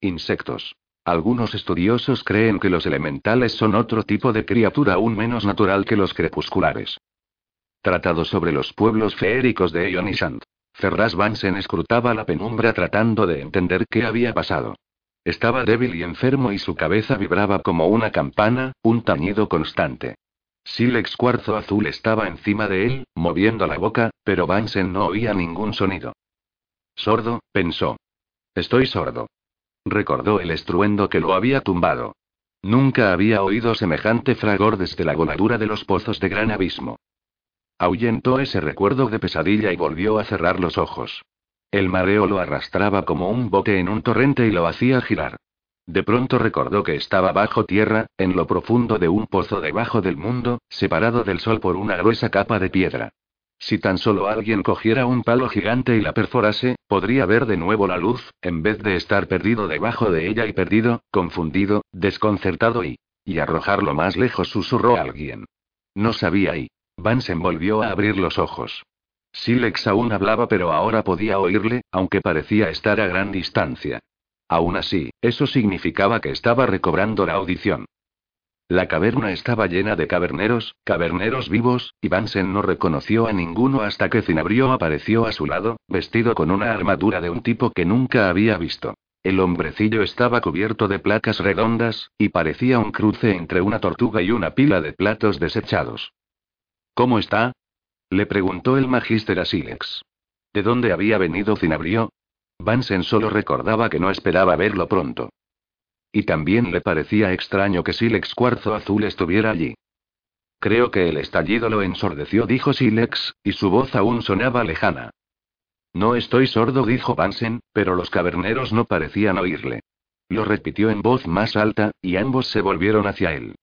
Insectos. Algunos estudiosos creen que los elementales son otro tipo de criatura aún menos natural que los crepusculares. Tratado sobre los pueblos feéricos de Ionishant. Ferraz Vansen escrutaba la penumbra tratando de entender qué había pasado. Estaba débil y enfermo y su cabeza vibraba como una campana, un tañido constante. Silex cuarzo azul estaba encima de él, moviendo la boca, pero Vansen no oía ningún sonido. Sordo, pensó. Estoy sordo. Recordó el estruendo que lo había tumbado. Nunca había oído semejante fragor desde la voladura de los pozos de gran abismo. Ahuyentó ese recuerdo de pesadilla y volvió a cerrar los ojos. El mareo lo arrastraba como un bote en un torrente y lo hacía girar. De pronto recordó que estaba bajo tierra, en lo profundo de un pozo debajo del mundo, separado del sol por una gruesa capa de piedra. Si tan solo alguien cogiera un palo gigante y la perforase, podría ver de nuevo la luz, en vez de estar perdido debajo de ella y perdido, confundido, desconcertado y... y arrojarlo más lejos, susurró alguien. No sabía y... Vansen volvió a abrir los ojos. Silex aún hablaba pero ahora podía oírle, aunque parecía estar a gran distancia. Aún así, eso significaba que estaba recobrando la audición. La caverna estaba llena de caverneros, caverneros vivos, y Vansen no reconoció a ninguno hasta que Cinabrio apareció a su lado, vestido con una armadura de un tipo que nunca había visto. El hombrecillo estaba cubierto de placas redondas, y parecía un cruce entre una tortuga y una pila de platos desechados. ¿Cómo está? le preguntó el magíster a Silex. ¿De dónde había venido Cinabrio? Vansen solo recordaba que no esperaba verlo pronto. Y también le parecía extraño que Silex Cuarzo Azul estuviera allí. Creo que el estallido lo ensordeció, dijo Silex, y su voz aún sonaba lejana. No estoy sordo, dijo Vansen, pero los caverneros no parecían oírle. Lo repitió en voz más alta, y ambos se volvieron hacia él.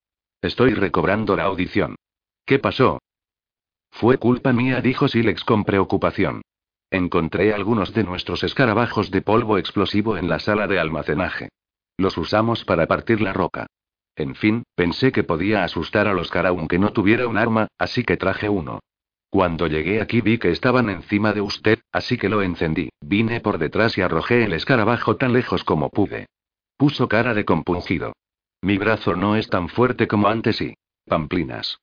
Estoy recobrando la audición. ¿Qué pasó? Fue culpa mía, dijo Silex con preocupación. Encontré algunos de nuestros escarabajos de polvo explosivo en la sala de almacenaje. Los usamos para partir la roca. En fin, pensé que podía asustar a los cara aunque no tuviera un arma, así que traje uno. Cuando llegué aquí vi que estaban encima de usted, así que lo encendí. Vine por detrás y arrojé el escarabajo tan lejos como pude. Puso cara de compungido. Mi brazo no es tan fuerte como antes y... Pamplinas.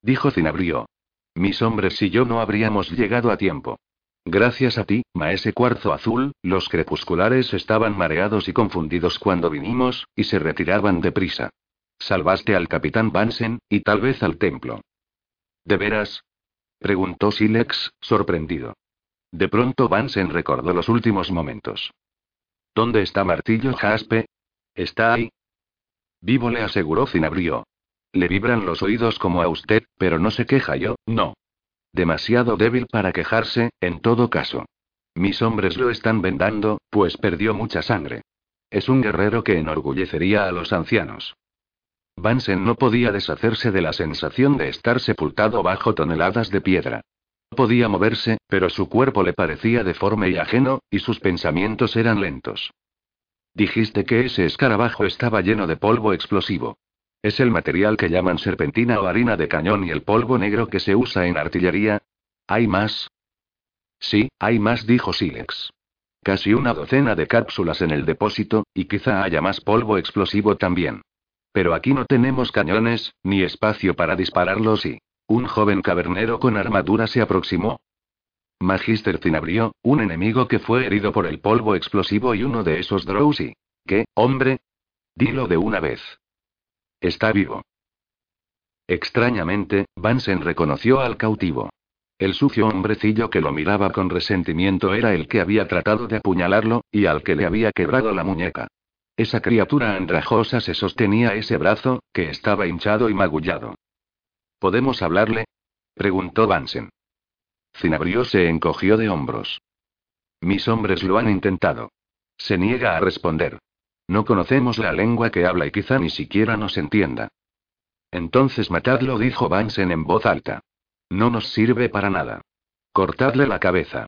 Dijo Cinabrio. Mis hombres y yo no habríamos llegado a tiempo. Gracias a ti, maese cuarzo azul, los crepusculares estaban mareados y confundidos cuando vinimos, y se retiraban deprisa. Salvaste al capitán Vansen, y tal vez al templo. ¿De veras? preguntó Silex, sorprendido. De pronto Vansen recordó los últimos momentos. ¿Dónde está Martillo Jaspe? ¿Está ahí? Vivo le aseguró Cinabrio. Le vibran los oídos como a usted, pero no se queja yo, no. Demasiado débil para quejarse, en todo caso. Mis hombres lo están vendando, pues perdió mucha sangre. Es un guerrero que enorgullecería a los ancianos. Vansen no podía deshacerse de la sensación de estar sepultado bajo toneladas de piedra. No podía moverse, pero su cuerpo le parecía deforme y ajeno, y sus pensamientos eran lentos. Dijiste que ese escarabajo estaba lleno de polvo explosivo. Es el material que llaman serpentina o harina de cañón y el polvo negro que se usa en artillería. ¿Hay más? Sí, hay más, dijo Silex. Casi una docena de cápsulas en el depósito, y quizá haya más polvo explosivo también. Pero aquí no tenemos cañones, ni espacio para dispararlos y... Un joven cavernero con armadura se aproximó. Magister Cinabrió, un enemigo que fue herido por el polvo explosivo y uno de esos Drowsy. ¿Qué, hombre? Dilo de una vez. Está vivo. Extrañamente, Vansen reconoció al cautivo. El sucio hombrecillo que lo miraba con resentimiento era el que había tratado de apuñalarlo, y al que le había quebrado la muñeca. Esa criatura andrajosa se sostenía ese brazo, que estaba hinchado y magullado. ¿Podemos hablarle? preguntó Vansen. Cinabrio se encogió de hombros. Mis hombres lo han intentado. Se niega a responder. No conocemos la lengua que habla y quizá ni siquiera nos entienda. Entonces matadlo, dijo Vansen en voz alta. No nos sirve para nada. Cortadle la cabeza.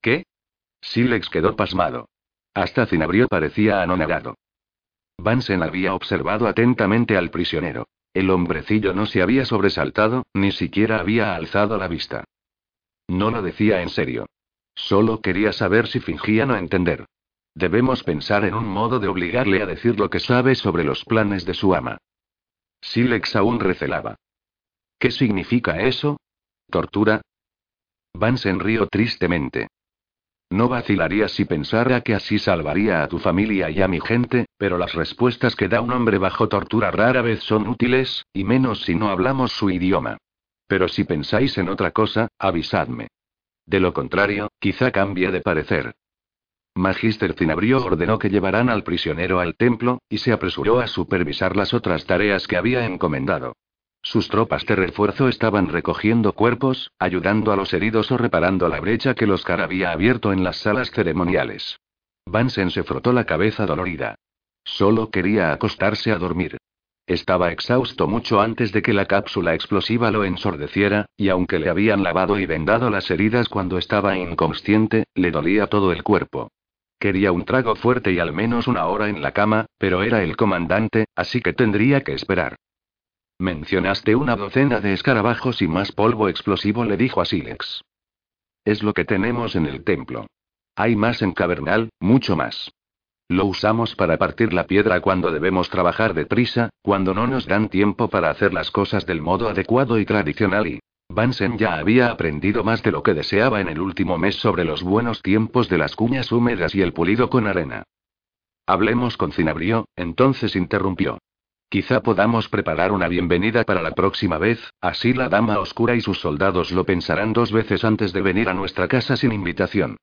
¿Qué? Silex quedó pasmado. Hasta Cinabrio parecía anonadado. Vansen había observado atentamente al prisionero. El hombrecillo no se había sobresaltado, ni siquiera había alzado la vista. No lo decía en serio. Solo quería saber si fingía no entender. Debemos pensar en un modo de obligarle a decir lo que sabe sobre los planes de su ama. Silex aún recelaba. ¿Qué significa eso? ¿Tortura? Vansen rió tristemente. No vacilaría si pensara que así salvaría a tu familia y a mi gente, pero las respuestas que da un hombre bajo tortura rara vez son útiles, y menos si no hablamos su idioma. Pero si pensáis en otra cosa, avisadme. De lo contrario, quizá cambie de parecer. Magister Cinabrio ordenó que llevaran al prisionero al templo, y se apresuró a supervisar las otras tareas que había encomendado. Sus tropas de refuerzo estaban recogiendo cuerpos, ayudando a los heridos o reparando la brecha que los había abierto en las salas ceremoniales. Vansen se frotó la cabeza dolorida. Solo quería acostarse a dormir. Estaba exhausto mucho antes de que la cápsula explosiva lo ensordeciera, y aunque le habían lavado y vendado las heridas cuando estaba inconsciente, le dolía todo el cuerpo. Quería un trago fuerte y al menos una hora en la cama, pero era el comandante, así que tendría que esperar. Mencionaste una docena de escarabajos y más polvo explosivo, le dijo a Silex. Es lo que tenemos en el templo. Hay más en Cavernal, mucho más. Lo usamos para partir la piedra cuando debemos trabajar deprisa, cuando no nos dan tiempo para hacer las cosas del modo adecuado y tradicional y, Vansen ya había aprendido más de lo que deseaba en el último mes sobre los buenos tiempos de las cuñas húmedas y el pulido con arena. Hablemos con Cinabrio, entonces interrumpió. Quizá podamos preparar una bienvenida para la próxima vez, así la Dama Oscura y sus soldados lo pensarán dos veces antes de venir a nuestra casa sin invitación.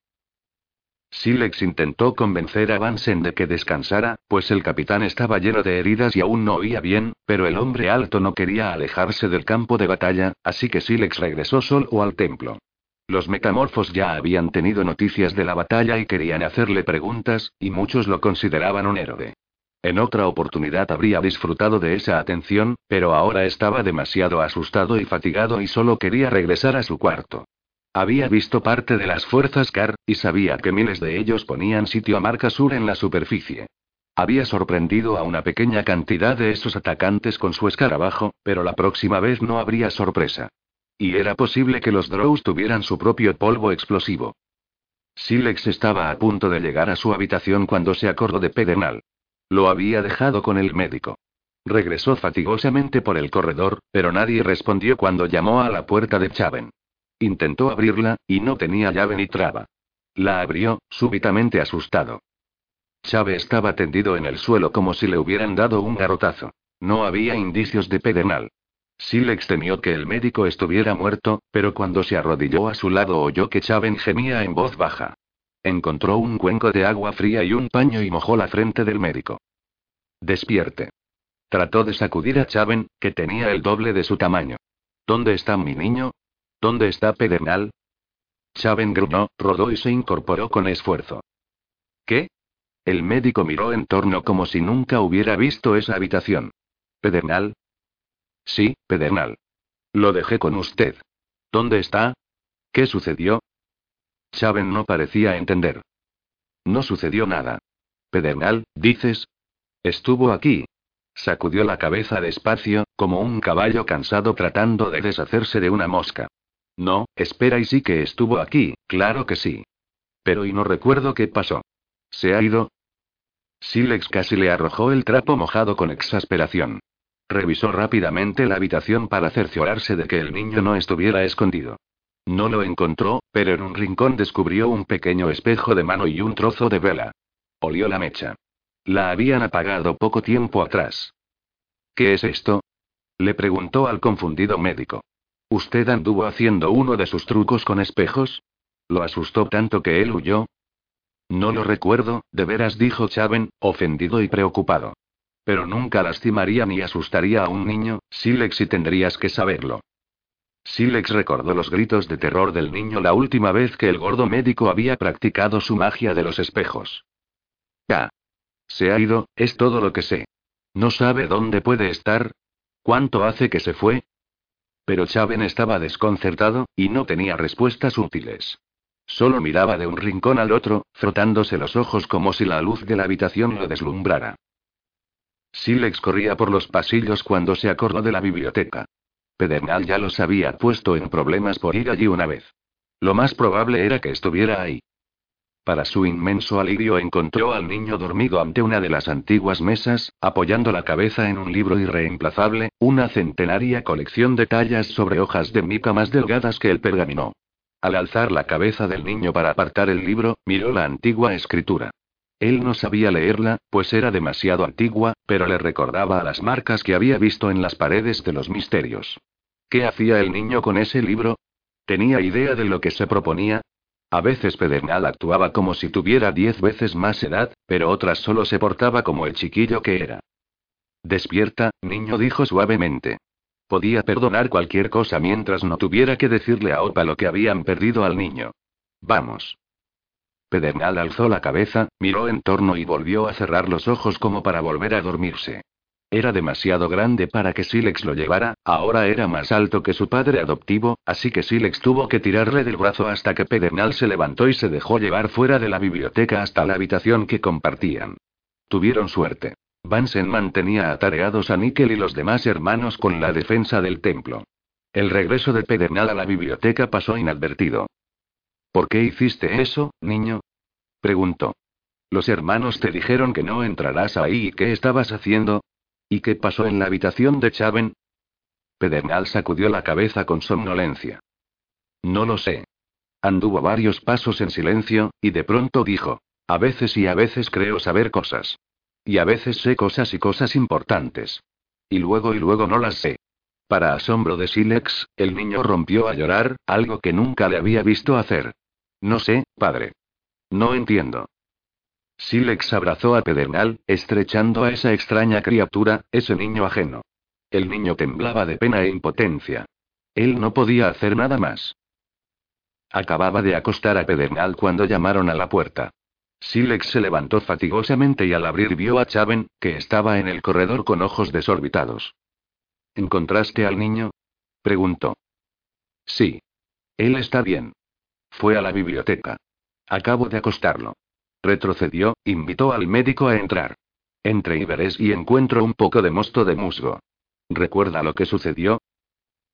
Silex intentó convencer a Vansen de que descansara, pues el capitán estaba lleno de heridas y aún no oía bien, pero el hombre alto no quería alejarse del campo de batalla, así que Silex regresó solo al templo. Los metamorfos ya habían tenido noticias de la batalla y querían hacerle preguntas, y muchos lo consideraban un héroe. En otra oportunidad habría disfrutado de esa atención, pero ahora estaba demasiado asustado y fatigado y solo quería regresar a su cuarto. Había visto parte de las fuerzas Car, y sabía que miles de ellos ponían sitio a Marca Sur en la superficie. Había sorprendido a una pequeña cantidad de esos atacantes con su escarabajo, pero la próxima vez no habría sorpresa. Y era posible que los Drows tuvieran su propio polvo explosivo. Silex estaba a punto de llegar a su habitación cuando se acordó de Pedernal. Lo había dejado con el médico. Regresó fatigosamente por el corredor, pero nadie respondió cuando llamó a la puerta de Chaven. Intentó abrirla, y no tenía llave ni traba. La abrió, súbitamente asustado. Chave estaba tendido en el suelo como si le hubieran dado un garrotazo. No había indicios de pedernal. Silex temió que el médico estuviera muerto, pero cuando se arrodilló a su lado oyó que Chaven gemía en voz baja. Encontró un cuenco de agua fría y un paño y mojó la frente del médico. Despierte. Trató de sacudir a Chaven, que tenía el doble de su tamaño. ¿Dónde está mi niño? ¿Dónde está Pedernal? Chaven grunó, rodó y se incorporó con esfuerzo. ¿Qué? El médico miró en torno como si nunca hubiera visto esa habitación. ¿Pedernal? Sí, Pedernal. Lo dejé con usted. ¿Dónde está? ¿Qué sucedió? Chaven no parecía entender. No sucedió nada. Pedernal, dices. Estuvo aquí. Sacudió la cabeza despacio, como un caballo cansado tratando de deshacerse de una mosca. No, espera y sí que estuvo aquí, claro que sí. Pero y no recuerdo qué pasó. ¿Se ha ido? Silex casi le arrojó el trapo mojado con exasperación. Revisó rápidamente la habitación para cerciorarse de que el niño no estuviera escondido. No lo encontró, pero en un rincón descubrió un pequeño espejo de mano y un trozo de vela. Olió la mecha. La habían apagado poco tiempo atrás. ¿Qué es esto? Le preguntó al confundido médico. ¿Usted anduvo haciendo uno de sus trucos con espejos? ¿Lo asustó tanto que él huyó? No lo recuerdo, de veras dijo Chaven, ofendido y preocupado. Pero nunca lastimaría ni asustaría a un niño, Silex y tendrías que saberlo. Silex recordó los gritos de terror del niño la última vez que el gordo médico había practicado su magia de los espejos. Ya. Se ha ido, es todo lo que sé. ¿No sabe dónde puede estar? ¿Cuánto hace que se fue? Pero Chaven estaba desconcertado, y no tenía respuestas útiles. Solo miraba de un rincón al otro, frotándose los ojos como si la luz de la habitación lo deslumbrara. Silex corría por los pasillos cuando se acordó de la biblioteca. Pedernal ya los había puesto en problemas por ir allí una vez. Lo más probable era que estuviera ahí. Para su inmenso alivio encontró al niño dormido ante una de las antiguas mesas, apoyando la cabeza en un libro irreemplazable, una centenaria colección de tallas sobre hojas de mica más delgadas que el pergamino. Al alzar la cabeza del niño para apartar el libro, miró la antigua escritura. Él no sabía leerla, pues era demasiado antigua, pero le recordaba a las marcas que había visto en las paredes de los misterios. ¿Qué hacía el niño con ese libro? ¿Tenía idea de lo que se proponía? A veces Pedernal actuaba como si tuviera diez veces más edad, pero otras solo se portaba como el chiquillo que era. Despierta, niño, dijo suavemente. Podía perdonar cualquier cosa mientras no tuviera que decirle a Opa lo que habían perdido al niño. Vamos. Pedernal alzó la cabeza, miró en torno y volvió a cerrar los ojos como para volver a dormirse. Era demasiado grande para que Silex lo llevara, ahora era más alto que su padre adoptivo, así que Silex tuvo que tirarle del brazo hasta que Pedernal se levantó y se dejó llevar fuera de la biblioteca hasta la habitación que compartían. Tuvieron suerte. Vansen mantenía atareados a Nickel y los demás hermanos con la defensa del templo. El regreso de Pedernal a la biblioteca pasó inadvertido. ¿Por qué hiciste eso, niño? preguntó. Los hermanos te dijeron que no entrarás ahí y qué estabas haciendo, ¿Y qué pasó en la habitación de Chaven? Pedernal sacudió la cabeza con somnolencia. No lo sé. Anduvo varios pasos en silencio, y de pronto dijo, a veces y a veces creo saber cosas. Y a veces sé cosas y cosas importantes. Y luego y luego no las sé. Para asombro de Silex, el niño rompió a llorar, algo que nunca le había visto hacer. No sé, padre. No entiendo. Silex abrazó a Pedernal, estrechando a esa extraña criatura, ese niño ajeno. El niño temblaba de pena e impotencia. Él no podía hacer nada más. Acababa de acostar a Pedernal cuando llamaron a la puerta. Silex se levantó fatigosamente y al abrir vio a Chaven, que estaba en el corredor con ojos desorbitados. ¿Encontraste al niño? preguntó. Sí. Él está bien. Fue a la biblioteca. Acabo de acostarlo. Retrocedió, invitó al médico a entrar. Entre y verés y encuentro un poco de mosto de musgo. ¿Recuerda lo que sucedió?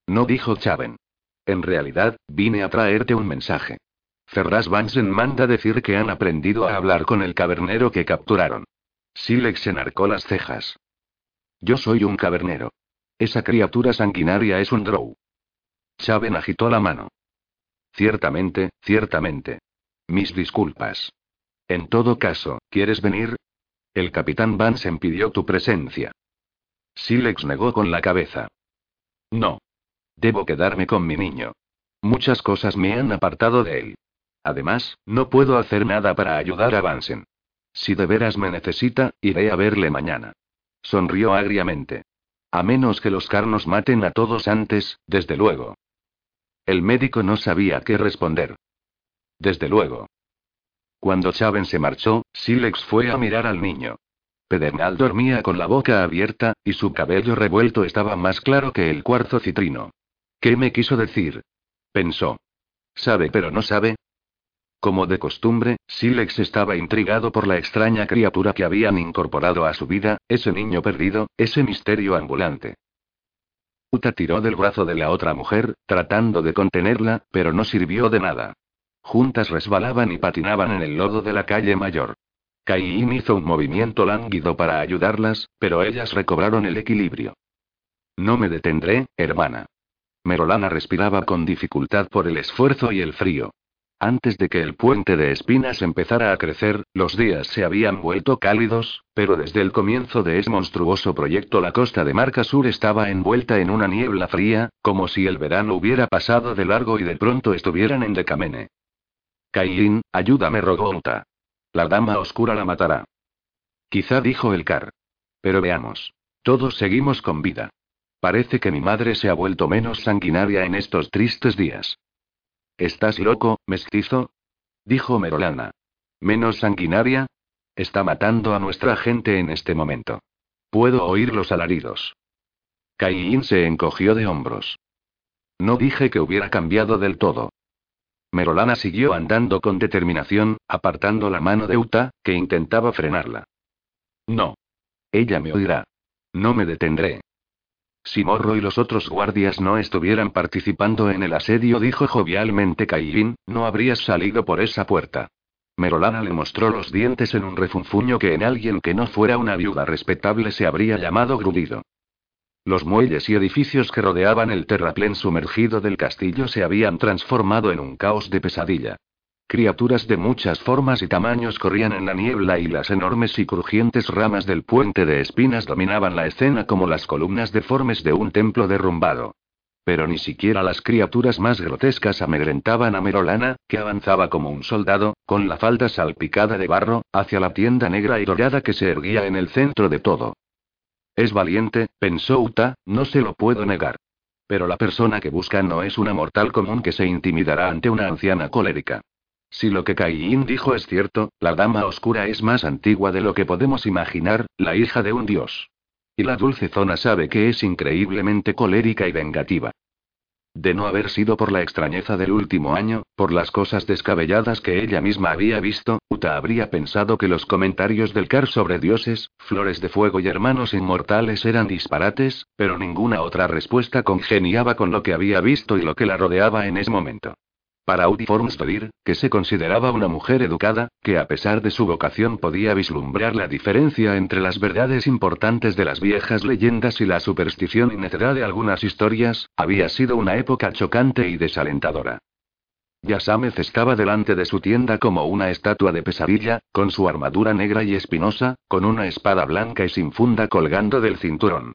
No dijo Chaven. En realidad, vine a traerte un mensaje. Ferraz Vansen manda decir que han aprendido a hablar con el cavernero que capturaron. Silex enarcó las cejas. Yo soy un cavernero. Esa criatura sanguinaria es un drow. Chaven agitó la mano. Ciertamente, ciertamente. Mis disculpas. En todo caso, ¿quieres venir? El capitán Vansen pidió tu presencia. Silex negó con la cabeza. No. Debo quedarme con mi niño. Muchas cosas me han apartado de él. Además, no puedo hacer nada para ayudar a Vansen. Si de veras me necesita, iré a verle mañana. Sonrió agriamente. A menos que los carnos maten a todos antes, desde luego. El médico no sabía qué responder. Desde luego. Cuando Chaven se marchó, Silex fue a mirar al niño. Pedernal dormía con la boca abierta, y su cabello revuelto estaba más claro que el cuarzo citrino. ¿Qué me quiso decir? pensó. ¿Sabe pero no sabe? Como de costumbre, Silex estaba intrigado por la extraña criatura que habían incorporado a su vida, ese niño perdido, ese misterio ambulante. Uta tiró del brazo de la otra mujer, tratando de contenerla, pero no sirvió de nada. Juntas resbalaban y patinaban en el lodo de la calle mayor. Caín hizo un movimiento lánguido para ayudarlas, pero ellas recobraron el equilibrio. No me detendré, hermana. Merolana respiraba con dificultad por el esfuerzo y el frío. Antes de que el puente de espinas empezara a crecer, los días se habían vuelto cálidos, pero desde el comienzo de ese monstruoso proyecto la costa de Marca Sur estaba envuelta en una niebla fría, como si el verano hubiera pasado de largo y de pronto estuvieran en Decamene. Caín, ayúdame, rogó. La dama oscura la matará. Quizá dijo el Car. Pero veamos. Todos seguimos con vida. Parece que mi madre se ha vuelto menos sanguinaria en estos tristes días. ¿Estás loco, mestizo? Dijo Merolana. ¿Menos sanguinaria? Está matando a nuestra gente en este momento. Puedo oír los alaridos. Caín se encogió de hombros. No dije que hubiera cambiado del todo. Merolana siguió andando con determinación, apartando la mano de Uta, que intentaba frenarla. No. Ella me oirá. No me detendré. Si Morro y los otros guardias no estuvieran participando en el asedio, dijo jovialmente Caillín, no habrías salido por esa puerta. Merolana le mostró los dientes en un refunfuño que en alguien que no fuera una viuda respetable se habría llamado grudido. Los muelles y edificios que rodeaban el terraplén sumergido del castillo se habían transformado en un caos de pesadilla. Criaturas de muchas formas y tamaños corrían en la niebla y las enormes y crujientes ramas del puente de espinas dominaban la escena como las columnas deformes de un templo derrumbado. Pero ni siquiera las criaturas más grotescas amedrentaban a Merolana, que avanzaba como un soldado, con la falda salpicada de barro, hacia la tienda negra y dorada que se erguía en el centro de todo. Es valiente, pensó Uta, no se lo puedo negar. Pero la persona que busca no es una mortal común que se intimidará ante una anciana colérica. Si lo que Caín dijo es cierto, la Dama Oscura es más antigua de lo que podemos imaginar, la hija de un dios. Y la dulce zona sabe que es increíblemente colérica y vengativa. De no haber sido por la extrañeza del último año, por las cosas descabelladas que ella misma había visto, Uta habría pensado que los comentarios del Car sobre dioses, flores de fuego y hermanos inmortales eran disparates, pero ninguna otra respuesta congeniaba con lo que había visto y lo que la rodeaba en ese momento. Para Udi Formsdodir, que se consideraba una mujer educada, que a pesar de su vocación podía vislumbrar la diferencia entre las verdades importantes de las viejas leyendas y la superstición y necedad de algunas historias, había sido una época chocante y desalentadora. Yasamez estaba delante de su tienda como una estatua de pesadilla, con su armadura negra y espinosa, con una espada blanca y sin funda colgando del cinturón.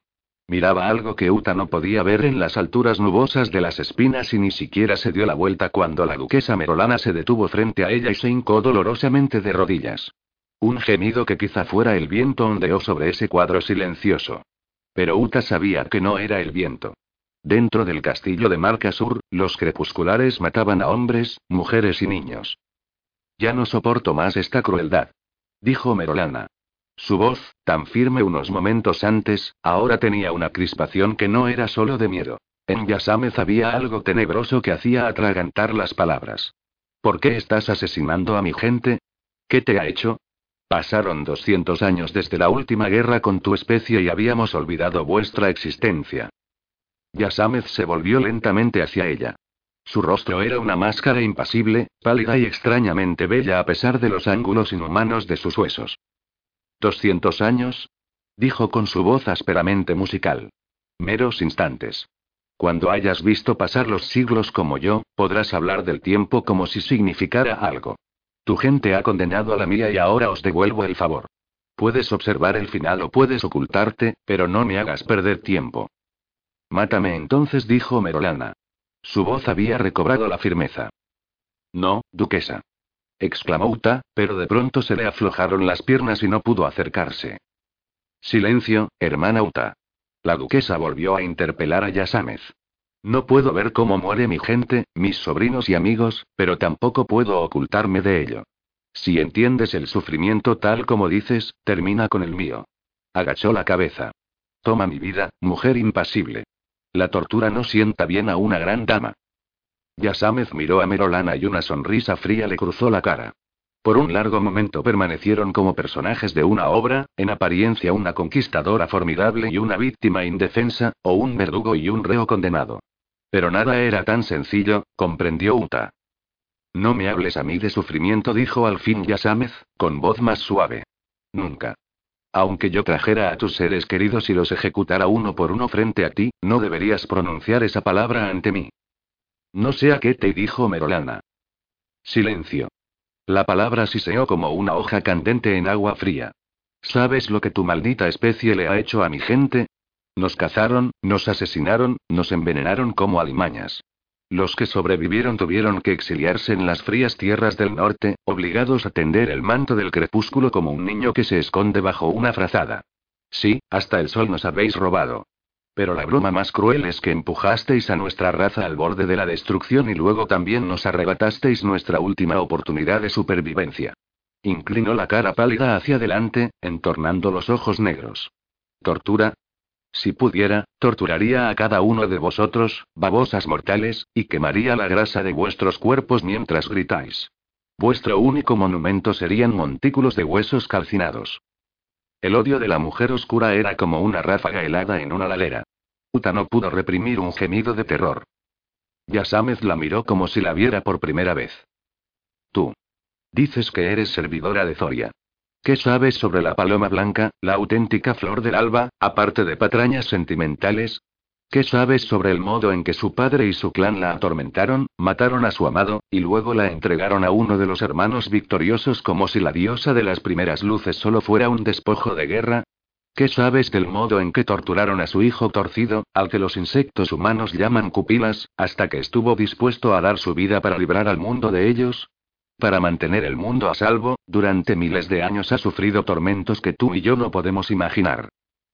Miraba algo que Uta no podía ver en las alturas nubosas de las espinas y ni siquiera se dio la vuelta cuando la duquesa Merolana se detuvo frente a ella y se hincó dolorosamente de rodillas. Un gemido que quizá fuera el viento ondeó sobre ese cuadro silencioso. Pero Uta sabía que no era el viento. Dentro del castillo de Marca Sur, los crepusculares mataban a hombres, mujeres y niños. Ya no soporto más esta crueldad. Dijo Merolana. Su voz, tan firme unos momentos antes, ahora tenía una crispación que no era solo de miedo. En Yasamez había algo tenebroso que hacía atragantar las palabras. ¿Por qué estás asesinando a mi gente? ¿Qué te ha hecho? Pasaron 200 años desde la última guerra con tu especie y habíamos olvidado vuestra existencia. Yasamez se volvió lentamente hacia ella. Su rostro era una máscara impasible, pálida y extrañamente bella a pesar de los ángulos inhumanos de sus huesos. ¿Doscientos años? Dijo con su voz ásperamente musical. Meros instantes. Cuando hayas visto pasar los siglos como yo, podrás hablar del tiempo como si significara algo. Tu gente ha condenado a la mía y ahora os devuelvo el favor. Puedes observar el final o puedes ocultarte, pero no me hagas perder tiempo. Mátame entonces, dijo Merolana. Su voz había recobrado la firmeza. No, duquesa exclamó Uta, pero de pronto se le aflojaron las piernas y no pudo acercarse. Silencio, hermana Uta. La duquesa volvió a interpelar a Yasamez. No puedo ver cómo muere mi gente, mis sobrinos y amigos, pero tampoco puedo ocultarme de ello. Si entiendes el sufrimiento tal como dices, termina con el mío. Agachó la cabeza. Toma mi vida, mujer impasible. La tortura no sienta bien a una gran dama. Yasamez miró a Merolana y una sonrisa fría le cruzó la cara. Por un largo momento permanecieron como personajes de una obra, en apariencia una conquistadora formidable y una víctima indefensa, o un verdugo y un reo condenado. Pero nada era tan sencillo, comprendió Uta. No me hables a mí de sufrimiento, dijo al fin Yasamez, con voz más suave. Nunca. Aunque yo trajera a tus seres queridos y los ejecutara uno por uno frente a ti, no deberías pronunciar esa palabra ante mí. No sé a qué te dijo Merolana. Silencio. La palabra siseó como una hoja candente en agua fría. ¿Sabes lo que tu maldita especie le ha hecho a mi gente? Nos cazaron, nos asesinaron, nos envenenaron como alimañas. Los que sobrevivieron tuvieron que exiliarse en las frías tierras del norte, obligados a tender el manto del crepúsculo como un niño que se esconde bajo una frazada. Sí, hasta el sol nos habéis robado. Pero la broma más cruel es que empujasteis a nuestra raza al borde de la destrucción y luego también nos arrebatasteis nuestra última oportunidad de supervivencia. Inclinó la cara pálida hacia adelante, entornando los ojos negros. ¿Tortura? Si pudiera, torturaría a cada uno de vosotros, babosas mortales, y quemaría la grasa de vuestros cuerpos mientras gritáis. Vuestro único monumento serían montículos de huesos calcinados. El odio de la mujer oscura era como una ráfaga helada en una ladera. Uta no pudo reprimir un gemido de terror. Yasamez la miró como si la viera por primera vez. Tú. Dices que eres servidora de Zoria. ¿Qué sabes sobre la paloma blanca, la auténtica flor del alba, aparte de patrañas sentimentales? ¿Qué sabes sobre el modo en que su padre y su clan la atormentaron, mataron a su amado, y luego la entregaron a uno de los hermanos victoriosos como si la diosa de las primeras luces solo fuera un despojo de guerra? ¿Qué sabes del modo en que torturaron a su hijo torcido, al que los insectos humanos llaman cupilas, hasta que estuvo dispuesto a dar su vida para librar al mundo de ellos? Para mantener el mundo a salvo, durante miles de años ha sufrido tormentos que tú y yo no podemos imaginar.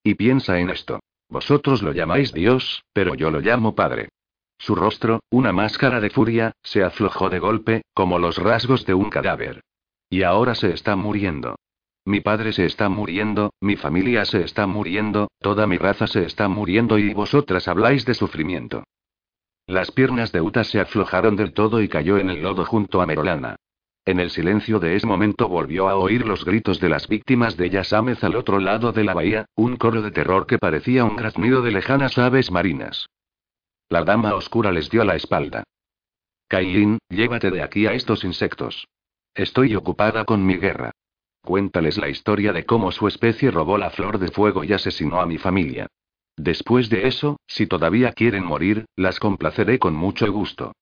Y piensa en esto. Vosotros lo llamáis Dios, pero yo lo llamo Padre. Su rostro, una máscara de furia, se aflojó de golpe, como los rasgos de un cadáver. Y ahora se está muriendo. Mi padre se está muriendo, mi familia se está muriendo, toda mi raza se está muriendo y vosotras habláis de sufrimiento. Las piernas de Uta se aflojaron del todo y cayó en el lodo junto a Merolana. En el silencio de ese momento volvió a oír los gritos de las víctimas de Yasamez al otro lado de la bahía, un coro de terror que parecía un graznido de lejanas aves marinas. La dama oscura les dio la espalda. Caín, llévate de aquí a estos insectos. Estoy ocupada con mi guerra. Cuéntales la historia de cómo su especie robó la flor de fuego y asesinó a mi familia. Después de eso, si todavía quieren morir, las complaceré con mucho gusto.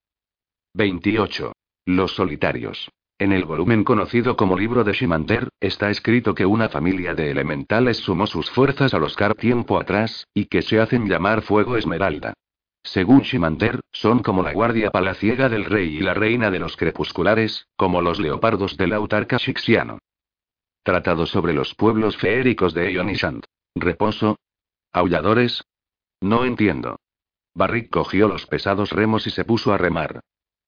28. Los solitarios. En el volumen conocido como libro de Shimander, está escrito que una familia de elementales sumó sus fuerzas a los Car tiempo atrás, y que se hacen llamar Fuego Esmeralda. Según Shimander, son como la guardia palaciega del rey y la reina de los crepusculares, como los leopardos del autarca shixiano. Tratado sobre los pueblos feéricos de Ionishant. Reposo. Aulladores. No entiendo. Barrick cogió los pesados remos y se puso a remar.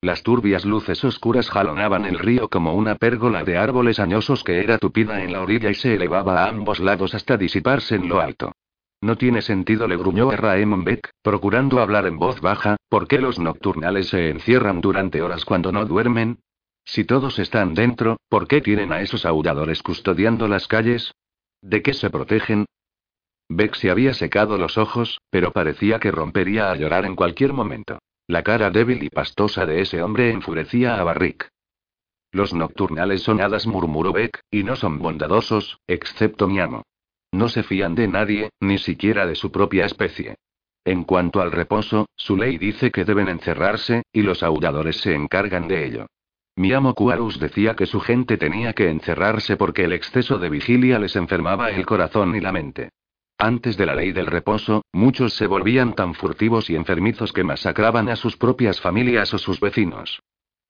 Las turbias luces oscuras jalonaban el río como una pérgola de árboles añosos que era tupida en la orilla y se elevaba a ambos lados hasta disiparse en lo alto. No tiene sentido, le gruñó a Raemon Beck, procurando hablar en voz baja, ¿por qué los nocturnales se encierran durante horas cuando no duermen? Si todos están dentro, ¿por qué tienen a esos aulladores custodiando las calles? ¿De qué se protegen? Beck se había secado los ojos, pero parecía que rompería a llorar en cualquier momento. La cara débil y pastosa de ese hombre enfurecía a Barrick. Los nocturnales son hadas, murmuró Beck, y no son bondadosos, excepto mi amo. No se fían de nadie, ni siquiera de su propia especie. En cuanto al reposo, su ley dice que deben encerrarse, y los aulladores se encargan de ello. Mi amo Kuarus decía que su gente tenía que encerrarse porque el exceso de vigilia les enfermaba el corazón y la mente. Antes de la ley del reposo, muchos se volvían tan furtivos y enfermizos que masacraban a sus propias familias o sus vecinos.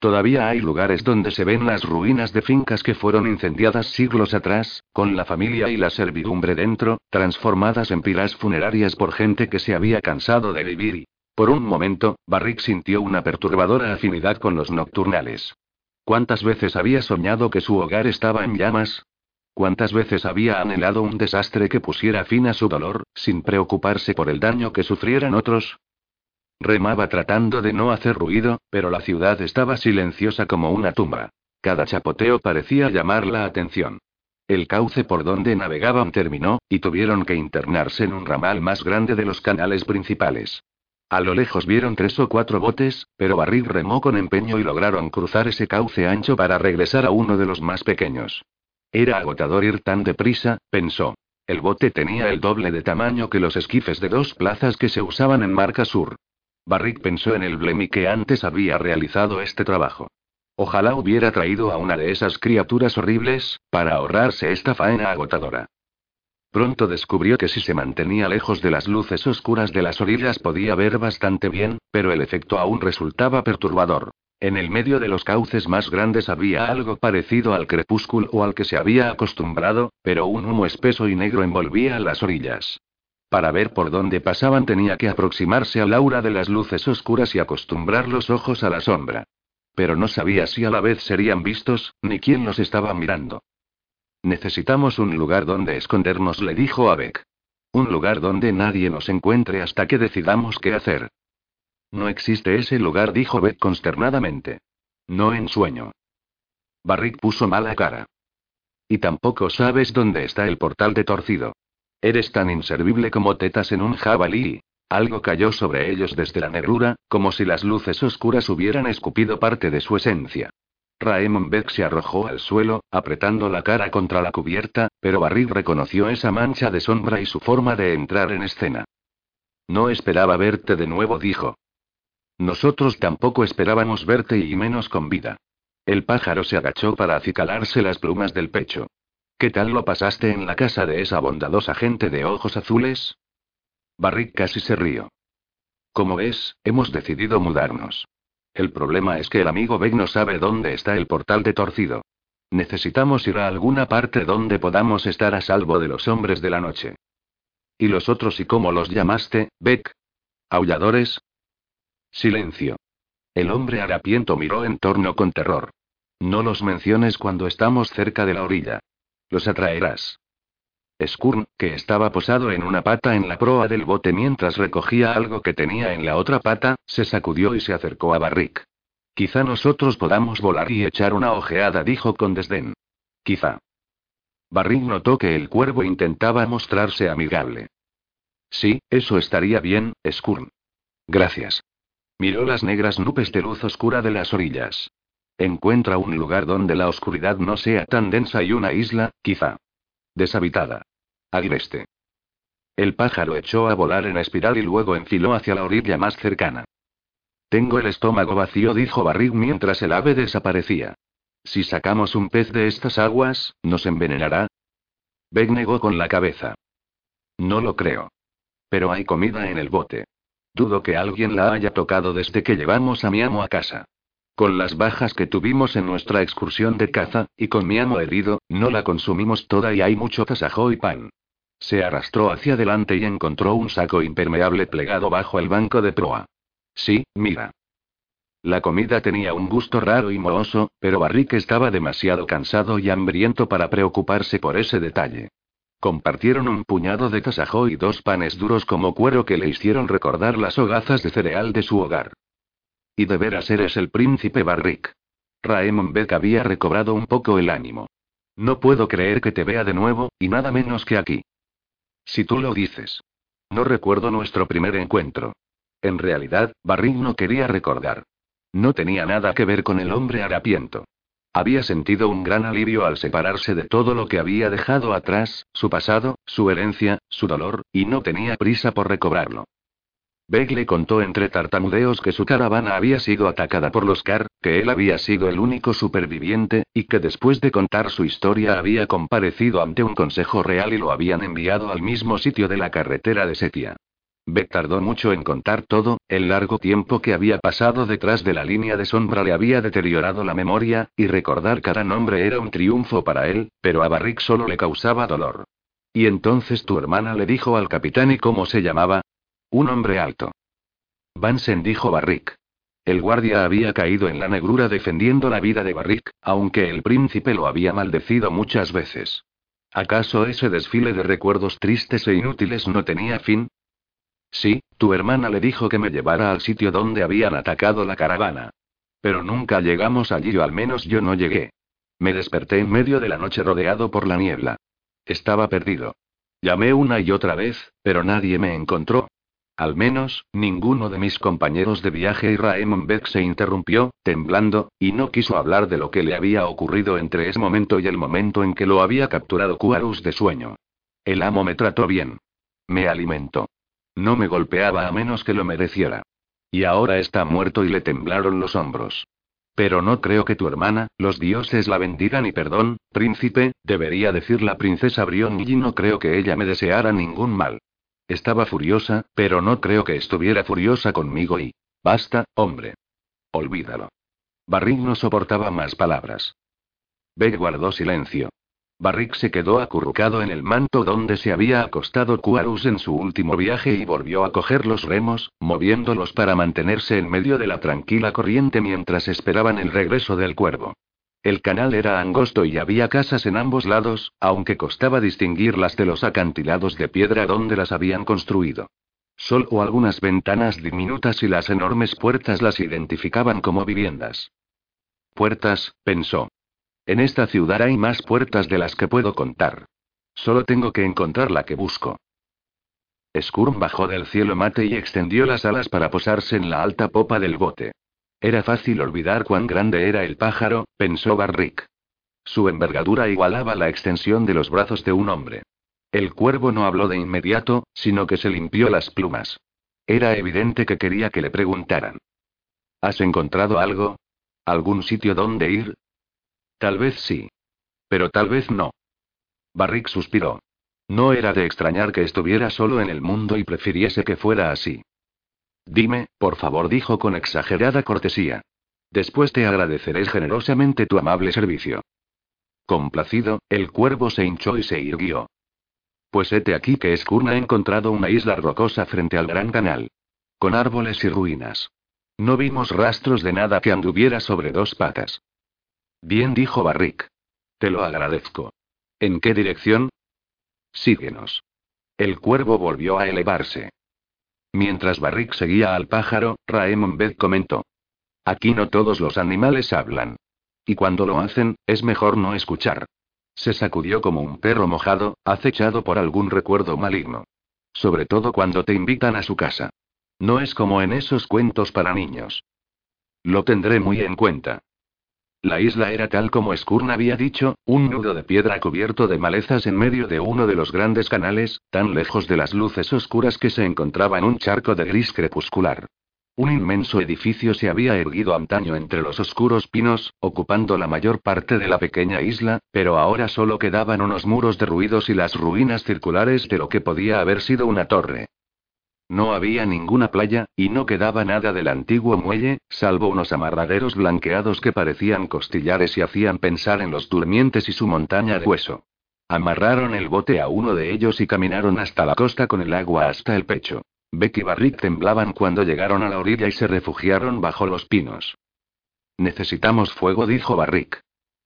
Todavía hay lugares donde se ven las ruinas de fincas que fueron incendiadas siglos atrás, con la familia y la servidumbre dentro, transformadas en pilas funerarias por gente que se había cansado de vivir y, por un momento, Barrick sintió una perturbadora afinidad con los nocturnales. ¿Cuántas veces había soñado que su hogar estaba en llamas? ¿Cuántas veces había anhelado un desastre que pusiera fin a su dolor, sin preocuparse por el daño que sufrieran otros? Remaba tratando de no hacer ruido, pero la ciudad estaba silenciosa como una tumba. Cada chapoteo parecía llamar la atención. El cauce por donde navegaban terminó, y tuvieron que internarse en un ramal más grande de los canales principales. A lo lejos vieron tres o cuatro botes, pero Barril remó con empeño y lograron cruzar ese cauce ancho para regresar a uno de los más pequeños. Era agotador ir tan deprisa, pensó. El bote tenía el doble de tamaño que los esquifes de dos plazas que se usaban en Marca Sur. Barrick pensó en el Blemi que antes había realizado este trabajo. Ojalá hubiera traído a una de esas criaturas horribles, para ahorrarse esta faena agotadora. Pronto descubrió que si se mantenía lejos de las luces oscuras de las orillas podía ver bastante bien, pero el efecto aún resultaba perturbador. En el medio de los cauces más grandes había algo parecido al crepúsculo al que se había acostumbrado, pero un humo espeso y negro envolvía las orillas. Para ver por dónde pasaban tenía que aproximarse al aura de las luces oscuras y acostumbrar los ojos a la sombra. pero no sabía si a la vez serían vistos, ni quién los estaba mirando. Necesitamos un lugar donde escondernos, le dijo a Beck. Un lugar donde nadie nos encuentre hasta que decidamos qué hacer. No existe ese lugar, dijo Beck consternadamente. No en sueño. Barrick puso mala cara. Y tampoco sabes dónde está el portal de torcido. Eres tan inservible como tetas en un jabalí. Algo cayó sobre ellos desde la negrura, como si las luces oscuras hubieran escupido parte de su esencia. Raymond Beck se arrojó al suelo, apretando la cara contra la cubierta, pero Barrick reconoció esa mancha de sombra y su forma de entrar en escena. No esperaba verte de nuevo, dijo. Nosotros tampoco esperábamos verte y menos con vida. El pájaro se agachó para acicalarse las plumas del pecho. ¿Qué tal lo pasaste en la casa de esa bondadosa gente de ojos azules? Barrick casi se rió. Como ves, hemos decidido mudarnos. El problema es que el amigo Beck no sabe dónde está el portal de torcido. Necesitamos ir a alguna parte donde podamos estar a salvo de los hombres de la noche. ¿Y los otros y cómo los llamaste, Beck? ¿Aulladores? Silencio. El hombre harapiento miró en torno con terror. No los menciones cuando estamos cerca de la orilla. Los atraerás. Skurn, que estaba posado en una pata en la proa del bote mientras recogía algo que tenía en la otra pata, se sacudió y se acercó a Barrick. Quizá nosotros podamos volar y echar una ojeada, dijo con desdén. Quizá. Barrick notó que el cuervo intentaba mostrarse amigable. Sí, eso estaría bien, Skurn. Gracias. Miró las negras nubes de luz oscura de las orillas. Encuentra un lugar donde la oscuridad no sea tan densa y una isla, quizá. Deshabitada. Agreste. El pájaro echó a volar en espiral y luego enfiló hacia la orilla más cercana. Tengo el estómago vacío, dijo Barrig mientras el ave desaparecía. Si sacamos un pez de estas aguas, ¿nos envenenará? Beck negó con la cabeza. No lo creo. Pero hay comida en el bote. Dudo que alguien la haya tocado desde que llevamos a mi amo a casa. Con las bajas que tuvimos en nuestra excursión de caza, y con mi amo herido, no la consumimos toda y hay mucho tasajo y pan. Se arrastró hacia adelante y encontró un saco impermeable plegado bajo el banco de proa. Sí, mira. La comida tenía un gusto raro y mohoso, pero Barrick estaba demasiado cansado y hambriento para preocuparse por ese detalle. Compartieron un puñado de tasajo y dos panes duros como cuero que le hicieron recordar las hogazas de cereal de su hogar. Y de veras eres el príncipe Barrick. Raemon Beck había recobrado un poco el ánimo. No puedo creer que te vea de nuevo, y nada menos que aquí. Si tú lo dices. No recuerdo nuestro primer encuentro. En realidad, Barrick no quería recordar. No tenía nada que ver con el hombre harapiento. Había sentido un gran alivio al separarse de todo lo que había dejado atrás, su pasado, su herencia, su dolor, y no tenía prisa por recobrarlo. Beck le contó entre tartamudeos que su caravana había sido atacada por los Car, que él había sido el único superviviente, y que después de contar su historia había comparecido ante un consejo real y lo habían enviado al mismo sitio de la carretera de Setia. Beck tardó mucho en contar todo, el largo tiempo que había pasado detrás de la línea de sombra le había deteriorado la memoria, y recordar cada nombre era un triunfo para él, pero a Barrick solo le causaba dolor. Y entonces tu hermana le dijo al capitán y cómo se llamaba. Un hombre alto. Vansen dijo Barrick. El guardia había caído en la negrura defendiendo la vida de Barrick, aunque el príncipe lo había maldecido muchas veces. ¿Acaso ese desfile de recuerdos tristes e inútiles no tenía fin? Sí, tu hermana le dijo que me llevara al sitio donde habían atacado la caravana. Pero nunca llegamos allí o al menos yo no llegué. Me desperté en medio de la noche rodeado por la niebla. Estaba perdido. Llamé una y otra vez, pero nadie me encontró. Al menos, ninguno de mis compañeros de viaje y Raymond Beck se interrumpió, temblando, y no quiso hablar de lo que le había ocurrido entre ese momento y el momento en que lo había capturado Cuarus de sueño. El amo me trató bien. Me alimentó. No me golpeaba a menos que lo mereciera. Y ahora está muerto y le temblaron los hombros. Pero no creo que tu hermana, los dioses la bendigan y perdón, príncipe, debería decir la princesa Brion y no creo que ella me deseara ningún mal. Estaba furiosa, pero no creo que estuviera furiosa conmigo y... Basta, hombre. Olvídalo. Barrick no soportaba más palabras. Beck guardó silencio. Barrick se quedó acurrucado en el manto donde se había acostado Kuarus en su último viaje y volvió a coger los remos, moviéndolos para mantenerse en medio de la tranquila corriente mientras esperaban el regreso del cuervo. El canal era angosto y había casas en ambos lados, aunque costaba distinguirlas de los acantilados de piedra donde las habían construido. Solo algunas ventanas diminutas y las enormes puertas las identificaban como viviendas. Puertas, pensó. En esta ciudad hay más puertas de las que puedo contar. Solo tengo que encontrar la que busco. Skurm bajó del cielo mate y extendió las alas para posarse en la alta popa del bote. Era fácil olvidar cuán grande era el pájaro, pensó Barrick. Su envergadura igualaba la extensión de los brazos de un hombre. El cuervo no habló de inmediato, sino que se limpió las plumas. Era evidente que quería que le preguntaran. ¿Has encontrado algo? ¿Algún sitio donde ir? Tal vez sí. Pero tal vez no. Barrick suspiró. No era de extrañar que estuviera solo en el mundo y prefiriese que fuera así. Dime, por favor, dijo con exagerada cortesía. Después te agradeceré generosamente tu amable servicio. Complacido, el cuervo se hinchó y se irguió. Pues hete aquí que Skurn ha encontrado una isla rocosa frente al gran canal. Con árboles y ruinas. No vimos rastros de nada que anduviera sobre dos patas. Bien dijo Barrick. Te lo agradezco. ¿En qué dirección? Síguenos. El cuervo volvió a elevarse. Mientras Barrick seguía al pájaro, Raemon Bed comentó. Aquí no todos los animales hablan. Y cuando lo hacen, es mejor no escuchar. Se sacudió como un perro mojado, acechado por algún recuerdo maligno. Sobre todo cuando te invitan a su casa. No es como en esos cuentos para niños. Lo tendré muy en cuenta. La isla era tal como Skurn había dicho, un nudo de piedra cubierto de malezas en medio de uno de los grandes canales, tan lejos de las luces oscuras que se encontraba en un charco de gris crepuscular. Un inmenso edificio se había erguido antaño entre los oscuros pinos, ocupando la mayor parte de la pequeña isla, pero ahora solo quedaban unos muros derruidos y las ruinas circulares de lo que podía haber sido una torre. No había ninguna playa, y no quedaba nada del antiguo muelle, salvo unos amarraderos blanqueados que parecían costillares y hacían pensar en los durmientes y su montaña de hueso. Amarraron el bote a uno de ellos y caminaron hasta la costa con el agua hasta el pecho. Beck y Barrick temblaban cuando llegaron a la orilla y se refugiaron bajo los pinos. Necesitamos fuego, dijo Barrick.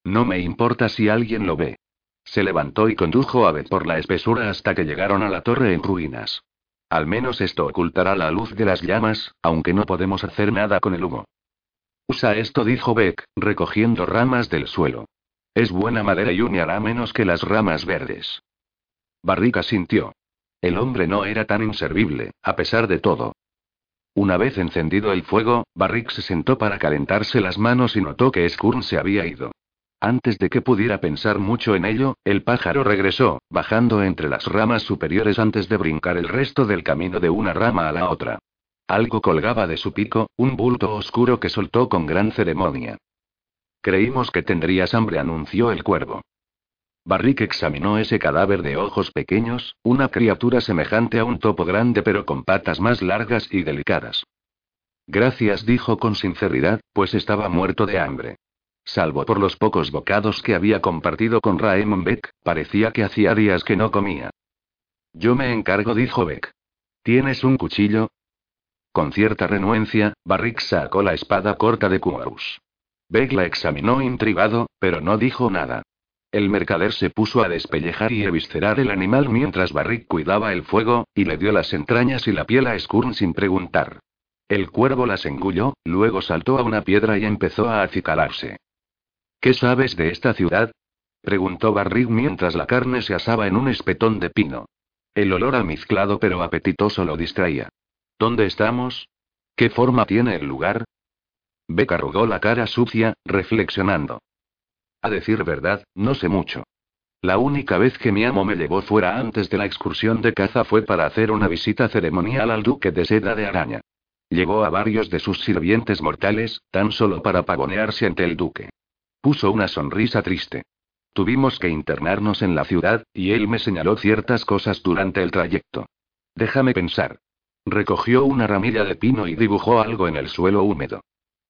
No me importa si alguien lo ve. Se levantó y condujo a Beth por la espesura hasta que llegaron a la torre en ruinas. Al menos esto ocultará la luz de las llamas, aunque no podemos hacer nada con el humo. Usa esto, dijo Beck, recogiendo ramas del suelo. Es buena madera y hará menos que las ramas verdes. Barrica sintió. El hombre no era tan inservible, a pesar de todo. Una vez encendido el fuego, Barrick se sentó para calentarse las manos y notó que Skurn se había ido. Antes de que pudiera pensar mucho en ello, el pájaro regresó, bajando entre las ramas superiores antes de brincar el resto del camino de una rama a la otra. Algo colgaba de su pico, un bulto oscuro que soltó con gran ceremonia. Creímos que tendrías hambre, anunció el cuervo. Barrick examinó ese cadáver de ojos pequeños, una criatura semejante a un topo grande pero con patas más largas y delicadas. Gracias, dijo con sinceridad, pues estaba muerto de hambre. Salvo por los pocos bocados que había compartido con Raymond Beck, parecía que hacía días que no comía. Yo me encargo, dijo Beck. ¿Tienes un cuchillo? Con cierta renuencia, Barrick sacó la espada corta de Kumarus. Beck la examinó intrigado, pero no dijo nada. El mercader se puso a despellejar y eviscerar el animal mientras Barrick cuidaba el fuego, y le dio las entrañas y la piel a Skurn sin preguntar. El cuervo las engulló, luego saltó a una piedra y empezó a acicalarse. ¿Qué sabes de esta ciudad? preguntó Barrick mientras la carne se asaba en un espetón de pino. El olor almizclado pero apetitoso lo distraía. ¿Dónde estamos? ¿Qué forma tiene el lugar? Beck arrugó la cara sucia, reflexionando. A decir verdad, no sé mucho. La única vez que mi amo me llevó fuera antes de la excursión de caza fue para hacer una visita ceremonial al duque de seda de araña. Llevó a varios de sus sirvientes mortales, tan solo para pavonearse ante el duque. Puso una sonrisa triste. Tuvimos que internarnos en la ciudad, y él me señaló ciertas cosas durante el trayecto. Déjame pensar. Recogió una ramilla de pino y dibujó algo en el suelo húmedo.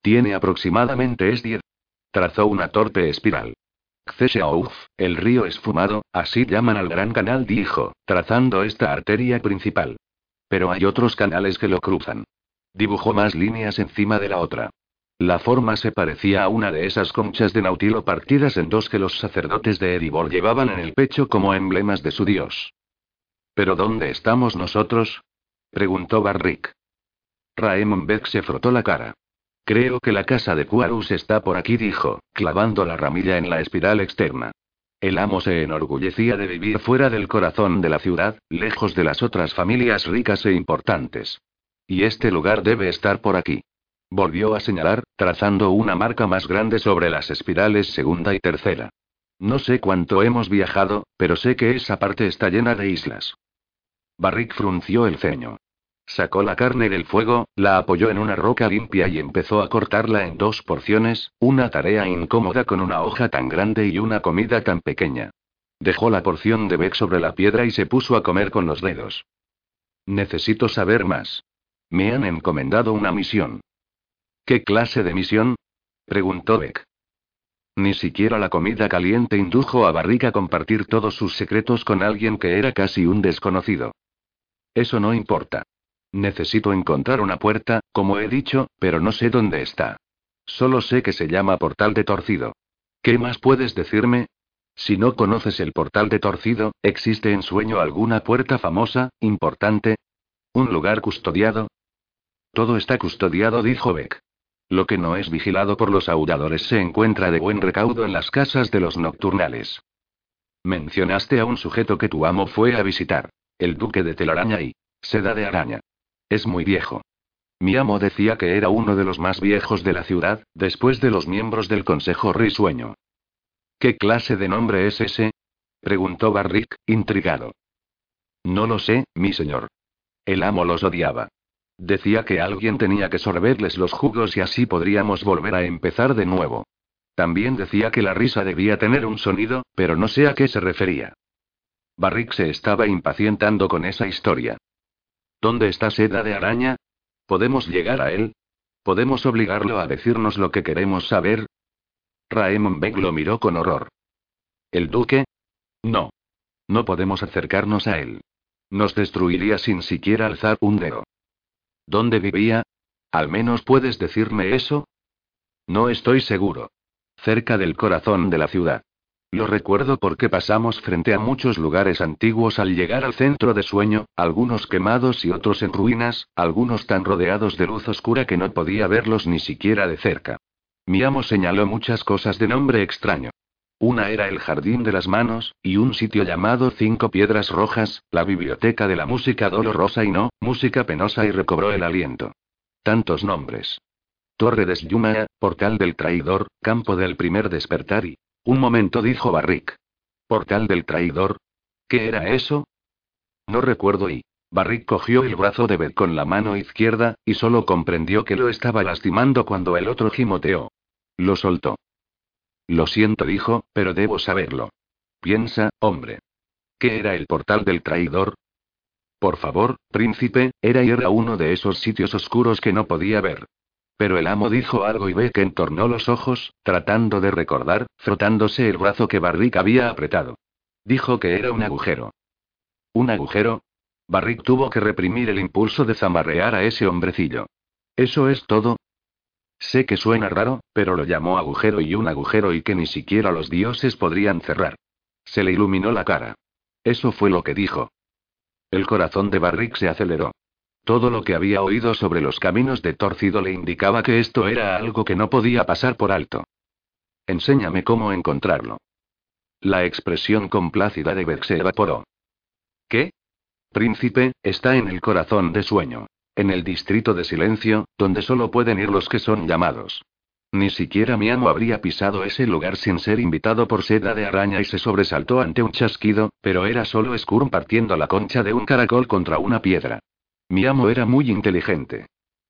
Tiene aproximadamente es diez. Trazó una torpe espiral. Xeshaouf, el río esfumado, así llaman al gran canal, dijo, trazando esta arteria principal. Pero hay otros canales que lo cruzan. Dibujó más líneas encima de la otra. La forma se parecía a una de esas conchas de nautilo partidas en dos que los sacerdotes de Edibor llevaban en el pecho como emblemas de su dios. ¿Pero dónde estamos nosotros? preguntó Barrick. Raemon Beck se frotó la cara. Creo que la casa de Quarus está por aquí, dijo, clavando la ramilla en la espiral externa. El amo se enorgullecía de vivir fuera del corazón de la ciudad, lejos de las otras familias ricas e importantes. Y este lugar debe estar por aquí. Volvió a señalar, trazando una marca más grande sobre las espirales segunda y tercera. No sé cuánto hemos viajado, pero sé que esa parte está llena de islas. Barrick frunció el ceño. Sacó la carne del fuego, la apoyó en una roca limpia y empezó a cortarla en dos porciones, una tarea incómoda con una hoja tan grande y una comida tan pequeña. Dejó la porción de Beck sobre la piedra y se puso a comer con los dedos. Necesito saber más. Me han encomendado una misión. ¿Qué clase de misión? preguntó Beck. Ni siquiera la comida caliente indujo a Barrick a compartir todos sus secretos con alguien que era casi un desconocido. Eso no importa. Necesito encontrar una puerta, como he dicho, pero no sé dónde está. Solo sé que se llama Portal de Torcido. ¿Qué más puedes decirme? Si no conoces el Portal de Torcido, ¿existe en sueño alguna puerta famosa, importante? ¿Un lugar custodiado? Todo está custodiado, dijo Beck. Lo que no es vigilado por los aulladores se encuentra de buen recaudo en las casas de los nocturnales. Mencionaste a un sujeto que tu amo fue a visitar. El duque de telaraña y... Seda de araña. Es muy viejo. Mi amo decía que era uno de los más viejos de la ciudad, después de los miembros del Consejo Risueño. ¿Qué clase de nombre es ese? preguntó Barrick, intrigado. No lo sé, mi señor. El amo los odiaba. Decía que alguien tenía que sorberles los jugos y así podríamos volver a empezar de nuevo. También decía que la risa debía tener un sonido, pero no sé a qué se refería. Barrick se estaba impacientando con esa historia. ¿Dónde está Seda de Araña? ¿Podemos llegar a él? ¿Podemos obligarlo a decirnos lo que queremos saber? Raemon Beck lo miró con horror. ¿El duque? No. No podemos acercarnos a él. Nos destruiría sin siquiera alzar un dedo. ¿Dónde vivía? ¿Al menos puedes decirme eso? No estoy seguro. Cerca del corazón de la ciudad. Lo recuerdo porque pasamos frente a muchos lugares antiguos al llegar al centro de sueño, algunos quemados y otros en ruinas, algunos tan rodeados de luz oscura que no podía verlos ni siquiera de cerca. Mi amo señaló muchas cosas de nombre extraño. Una era el Jardín de las Manos, y un sitio llamado Cinco Piedras Rojas, la biblioteca de la música dolorosa y no, música penosa y recobró el aliento. Tantos nombres. Torre de Syumah, Portal del Traidor, Campo del Primer Despertar y, un momento, dijo Barrick. ¿Portal del traidor? ¿Qué era eso? No recuerdo y. Barrick cogió el brazo de Beth con la mano izquierda, y solo comprendió que lo estaba lastimando cuando el otro gimoteó. Lo soltó. Lo siento, dijo, pero debo saberlo. Piensa, hombre. ¿Qué era el portal del traidor? Por favor, príncipe, era y era uno de esos sitios oscuros que no podía ver. Pero el amo dijo algo y que entornó los ojos, tratando de recordar, frotándose el brazo que Barrick había apretado. Dijo que era un agujero. ¿Un agujero? Barrick tuvo que reprimir el impulso de zamarrear a ese hombrecillo. ¿Eso es todo? Sé que suena raro, pero lo llamó agujero y un agujero y que ni siquiera los dioses podrían cerrar. Se le iluminó la cara. Eso fue lo que dijo. El corazón de Barrick se aceleró. Todo lo que había oído sobre los caminos de Torcido le indicaba que esto era algo que no podía pasar por alto. Enséñame cómo encontrarlo. La expresión complácida de Beck se evaporó. ¿Qué? Príncipe, está en el corazón de sueño. En el distrito de silencio, donde solo pueden ir los que son llamados. Ni siquiera mi amo habría pisado ese lugar sin ser invitado por seda de araña y se sobresaltó ante un chasquido, pero era solo Skurm partiendo la concha de un caracol contra una piedra. Mi amo era muy inteligente.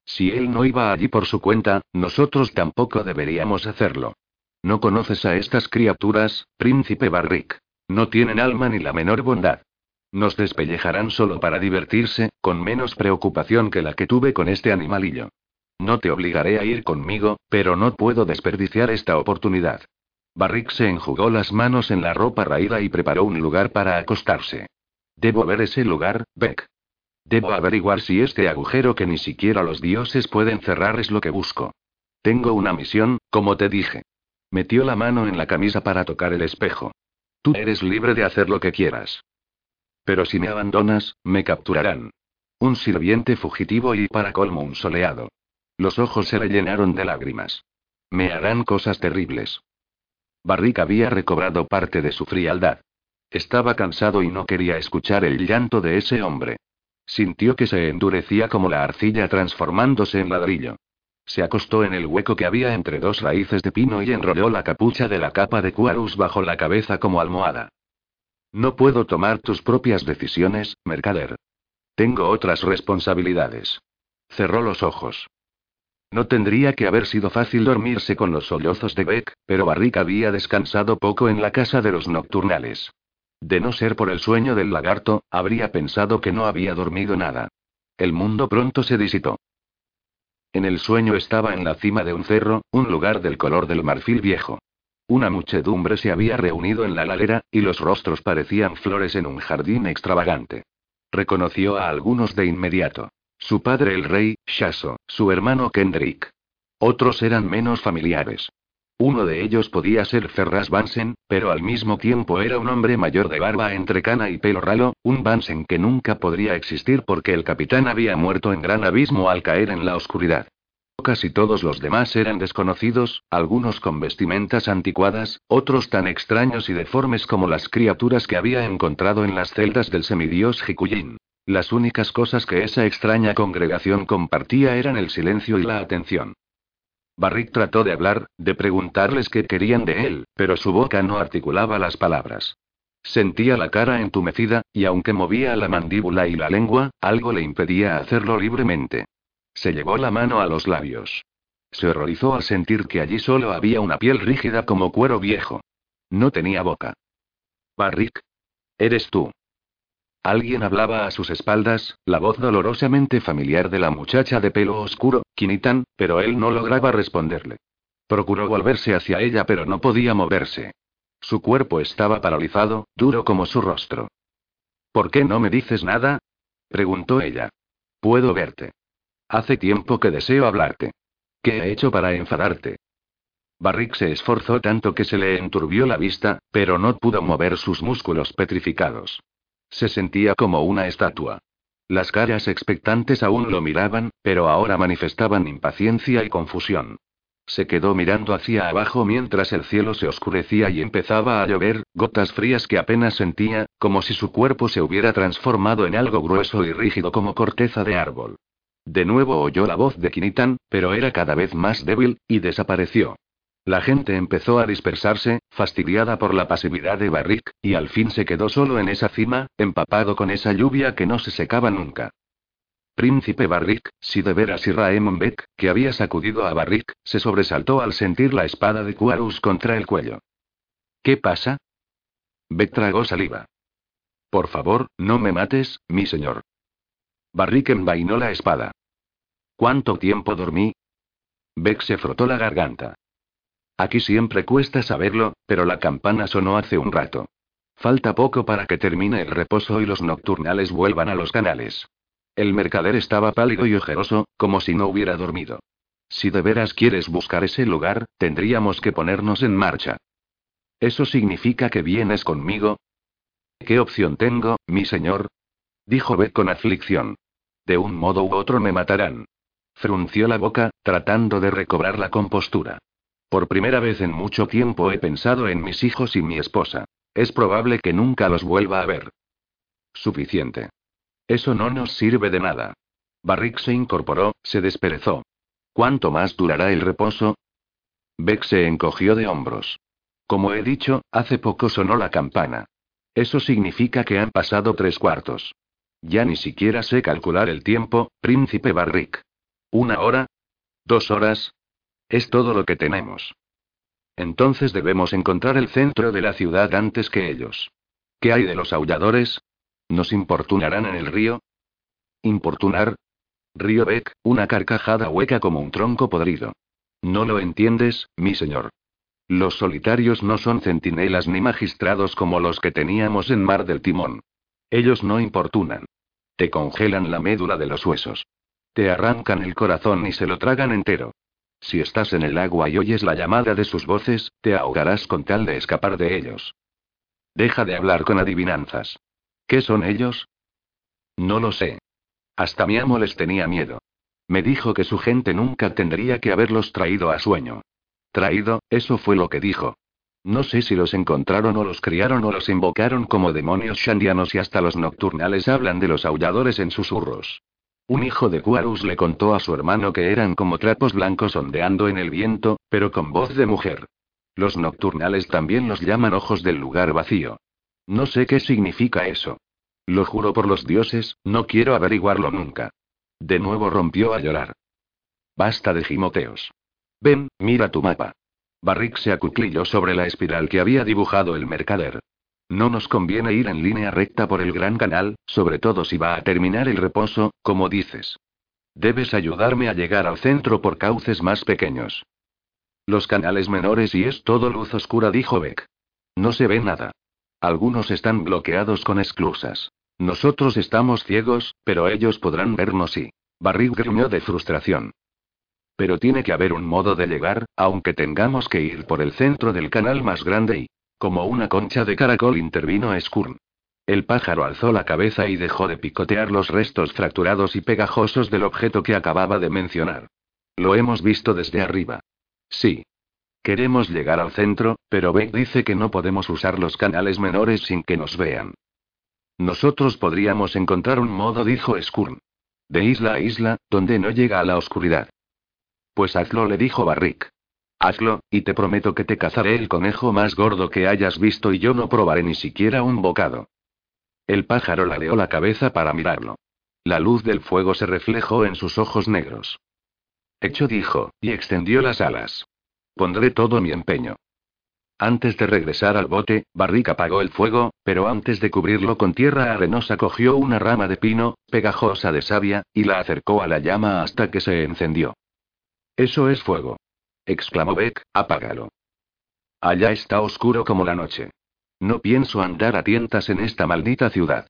Si él no iba allí por su cuenta, nosotros tampoco deberíamos hacerlo. No conoces a estas criaturas, príncipe Barrick. No tienen alma ni la menor bondad. Nos despellejarán solo para divertirse, con menos preocupación que la que tuve con este animalillo. No te obligaré a ir conmigo, pero no puedo desperdiciar esta oportunidad. Barrick se enjugó las manos en la ropa raída y preparó un lugar para acostarse. Debo ver ese lugar, Beck. Debo averiguar si este agujero que ni siquiera los dioses pueden cerrar es lo que busco. Tengo una misión, como te dije. Metió la mano en la camisa para tocar el espejo. Tú eres libre de hacer lo que quieras. Pero si me abandonas, me capturarán. Un sirviente fugitivo y para colmo un soleado. Los ojos se le llenaron de lágrimas. Me harán cosas terribles. Barrick había recobrado parte de su frialdad. Estaba cansado y no quería escuchar el llanto de ese hombre. Sintió que se endurecía como la arcilla transformándose en ladrillo. Se acostó en el hueco que había entre dos raíces de pino y enrolló la capucha de la capa de Cuarus bajo la cabeza como almohada. No puedo tomar tus propias decisiones, mercader. Tengo otras responsabilidades. Cerró los ojos. No tendría que haber sido fácil dormirse con los sollozos de Beck, pero Barrick había descansado poco en la casa de los nocturnales. De no ser por el sueño del lagarto, habría pensado que no había dormido nada. El mundo pronto se disipó. En el sueño estaba en la cima de un cerro, un lugar del color del marfil viejo. Una muchedumbre se había reunido en la ladera, y los rostros parecían flores en un jardín extravagante. Reconoció a algunos de inmediato. Su padre el rey, Shaso, su hermano Kendrick. Otros eran menos familiares. Uno de ellos podía ser Ferras Bansen, pero al mismo tiempo era un hombre mayor de barba entre cana y pelo ralo, un Bansen que nunca podría existir porque el capitán había muerto en gran abismo al caer en la oscuridad. Casi todos los demás eran desconocidos, algunos con vestimentas anticuadas, otros tan extraños y deformes como las criaturas que había encontrado en las celdas del semidios Hikuyin. Las únicas cosas que esa extraña congregación compartía eran el silencio y la atención. Barrick trató de hablar, de preguntarles qué querían de él, pero su boca no articulaba las palabras. Sentía la cara entumecida, y aunque movía la mandíbula y la lengua, algo le impedía hacerlo libremente. Se llevó la mano a los labios. Se horrorizó al sentir que allí solo había una piel rígida como cuero viejo. No tenía boca. Barrick. Eres tú. Alguien hablaba a sus espaldas, la voz dolorosamente familiar de la muchacha de pelo oscuro, Kinitan, pero él no lograba responderle. Procuró volverse hacia ella pero no podía moverse. Su cuerpo estaba paralizado, duro como su rostro. ¿Por qué no me dices nada? preguntó ella. Puedo verte. Hace tiempo que deseo hablarte. ¿Qué he hecho para enfadarte? Barrick se esforzó tanto que se le enturbió la vista, pero no pudo mover sus músculos petrificados. Se sentía como una estatua. Las caras expectantes aún lo miraban, pero ahora manifestaban impaciencia y confusión. Se quedó mirando hacia abajo mientras el cielo se oscurecía y empezaba a llover, gotas frías que apenas sentía, como si su cuerpo se hubiera transformado en algo grueso y rígido como corteza de árbol. De nuevo oyó la voz de Kinitan, pero era cada vez más débil, y desapareció. La gente empezó a dispersarse, fastidiada por la pasividad de Barrick, y al fin se quedó solo en esa cima, empapado con esa lluvia que no se secaba nunca. Príncipe Barrick, si de veras y Raemon Beck, que había sacudido a Barrick, se sobresaltó al sentir la espada de Quarus contra el cuello. ¿Qué pasa? Beck tragó saliva. Por favor, no me mates, mi señor. Barrick envainó la espada. ¿Cuánto tiempo dormí? Beck se frotó la garganta. Aquí siempre cuesta saberlo, pero la campana sonó hace un rato. Falta poco para que termine el reposo y los nocturnales vuelvan a los canales. El mercader estaba pálido y ojeroso, como si no hubiera dormido. Si de veras quieres buscar ese lugar, tendríamos que ponernos en marcha. ¿Eso significa que vienes conmigo? ¿Qué opción tengo, mi señor? Dijo Beck con aflicción. De un modo u otro me matarán. Frunció la boca, tratando de recobrar la compostura. Por primera vez en mucho tiempo he pensado en mis hijos y mi esposa. Es probable que nunca los vuelva a ver. Suficiente. Eso no nos sirve de nada. Barrick se incorporó, se desperezó. ¿Cuánto más durará el reposo? Beck se encogió de hombros. Como he dicho, hace poco sonó la campana. Eso significa que han pasado tres cuartos. Ya ni siquiera sé calcular el tiempo, príncipe Barrick. ¿Una hora? ¿Dos horas? Es todo lo que tenemos. Entonces debemos encontrar el centro de la ciudad antes que ellos. ¿Qué hay de los aulladores? ¿Nos importunarán en el río? ¿Importunar? Río Beck, una carcajada hueca como un tronco podrido. No lo entiendes, mi señor. Los solitarios no son centinelas ni magistrados como los que teníamos en Mar del Timón. Ellos no importunan. Te congelan la médula de los huesos. Te arrancan el corazón y se lo tragan entero. Si estás en el agua y oyes la llamada de sus voces, te ahogarás con tal de escapar de ellos. Deja de hablar con adivinanzas. ¿Qué son ellos? No lo sé. Hasta mi amo les tenía miedo. Me dijo que su gente nunca tendría que haberlos traído a sueño. Traído, eso fue lo que dijo. No sé si los encontraron o los criaron o los invocaron como demonios shandianos y hasta los nocturnales hablan de los aulladores en susurros. Un hijo de Quarus le contó a su hermano que eran como trapos blancos ondeando en el viento, pero con voz de mujer. Los nocturnales también los llaman ojos del lugar vacío. No sé qué significa eso. Lo juro por los dioses, no quiero averiguarlo nunca. De nuevo rompió a llorar. Basta de gimoteos. Ven, mira tu mapa. Barrick se acuclilló sobre la espiral que había dibujado el mercader. No nos conviene ir en línea recta por el gran canal, sobre todo si va a terminar el reposo, como dices. Debes ayudarme a llegar al centro por cauces más pequeños. Los canales menores y es todo luz oscura, dijo Beck. No se ve nada. Algunos están bloqueados con esclusas. Nosotros estamos ciegos, pero ellos podrán vernos y. Barrick gruñó de frustración. Pero tiene que haber un modo de llegar, aunque tengamos que ir por el centro del canal más grande y... Como una concha de caracol intervino Skurn. El pájaro alzó la cabeza y dejó de picotear los restos fracturados y pegajosos del objeto que acababa de mencionar. Lo hemos visto desde arriba. Sí. Queremos llegar al centro, pero Beck dice que no podemos usar los canales menores sin que nos vean. Nosotros podríamos encontrar un modo, dijo Skurn. De isla a isla, donde no llega a la oscuridad. Pues hazlo, le dijo Barrick. Hazlo, y te prometo que te cazaré el conejo más gordo que hayas visto y yo no probaré ni siquiera un bocado. El pájaro ladeó la cabeza para mirarlo. La luz del fuego se reflejó en sus ojos negros. Hecho dijo, y extendió las alas. Pondré todo mi empeño. Antes de regresar al bote, Barrick apagó el fuego, pero antes de cubrirlo con tierra arenosa cogió una rama de pino, pegajosa de savia, y la acercó a la llama hasta que se encendió. Eso es fuego. exclamó Beck, apágalo. Allá está oscuro como la noche. No pienso andar a tientas en esta maldita ciudad.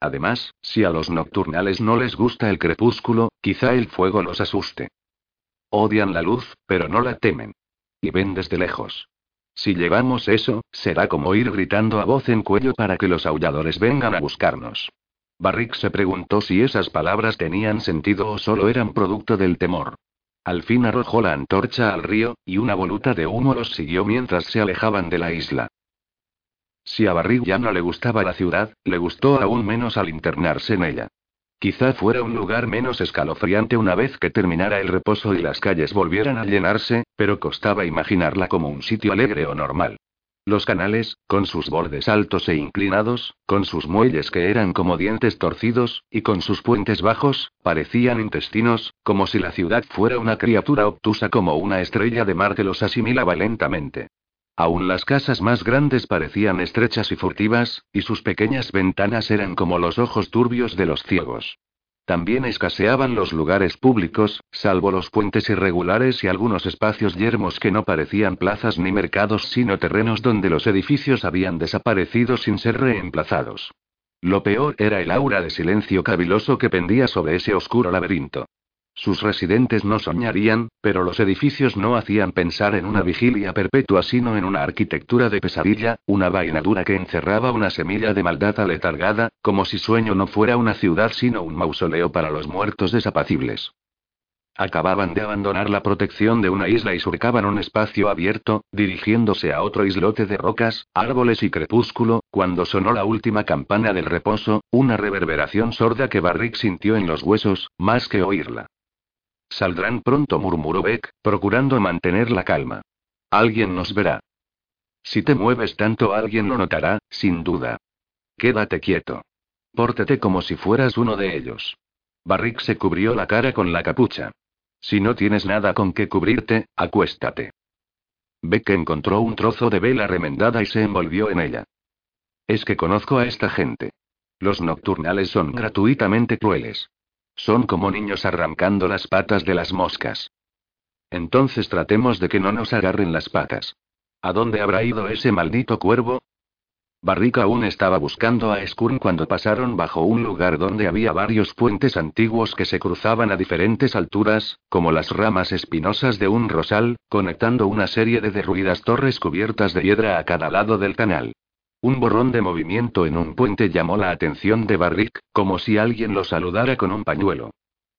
Además, si a los nocturnales no les gusta el crepúsculo, quizá el fuego los asuste. Odian la luz, pero no la temen. Y ven desde lejos. Si llevamos eso, será como ir gritando a voz en cuello para que los aulladores vengan a buscarnos. Barrick se preguntó si esas palabras tenían sentido o solo eran producto del temor. Al fin arrojó la antorcha al río, y una voluta de humo los siguió mientras se alejaban de la isla. Si a Barrick ya no le gustaba la ciudad, le gustó aún menos al internarse en ella. Quizá fuera un lugar menos escalofriante una vez que terminara el reposo y las calles volvieran a llenarse, pero costaba imaginarla como un sitio alegre o normal. Los canales, con sus bordes altos e inclinados, con sus muelles que eran como dientes torcidos, y con sus puentes bajos, parecían intestinos, como si la ciudad fuera una criatura obtusa como una estrella de mar que los asimilaba lentamente. Aún las casas más grandes parecían estrechas y furtivas, y sus pequeñas ventanas eran como los ojos turbios de los ciegos. También escaseaban los lugares públicos, salvo los puentes irregulares y algunos espacios yermos que no parecían plazas ni mercados sino terrenos donde los edificios habían desaparecido sin ser reemplazados. Lo peor era el aura de silencio caviloso que pendía sobre ese oscuro laberinto. Sus residentes no soñarían, pero los edificios no hacían pensar en una vigilia perpetua sino en una arquitectura de pesadilla, una vainadura que encerraba una semilla de maldad aletargada, como si sueño no fuera una ciudad sino un mausoleo para los muertos desapacibles. Acababan de abandonar la protección de una isla y surcaban un espacio abierto, dirigiéndose a otro islote de rocas, árboles y crepúsculo, cuando sonó la última campana del reposo, una reverberación sorda que Barrick sintió en los huesos, más que oírla. Saldrán pronto, murmuró Beck, procurando mantener la calma. Alguien nos verá. Si te mueves tanto, alguien lo notará, sin duda. Quédate quieto. Pórtate como si fueras uno de ellos. Barrick se cubrió la cara con la capucha. Si no tienes nada con que cubrirte, acuéstate. Beck encontró un trozo de vela remendada y se envolvió en ella. Es que conozco a esta gente. Los nocturnales son gratuitamente crueles. Son como niños arrancando las patas de las moscas. Entonces tratemos de que no nos agarren las patas. ¿A dónde habrá ido ese maldito cuervo? Barrick aún estaba buscando a Skurn cuando pasaron bajo un lugar donde había varios puentes antiguos que se cruzaban a diferentes alturas, como las ramas espinosas de un rosal, conectando una serie de derruidas torres cubiertas de piedra a cada lado del canal. Un borrón de movimiento en un puente llamó la atención de Barrick, como si alguien lo saludara con un pañuelo.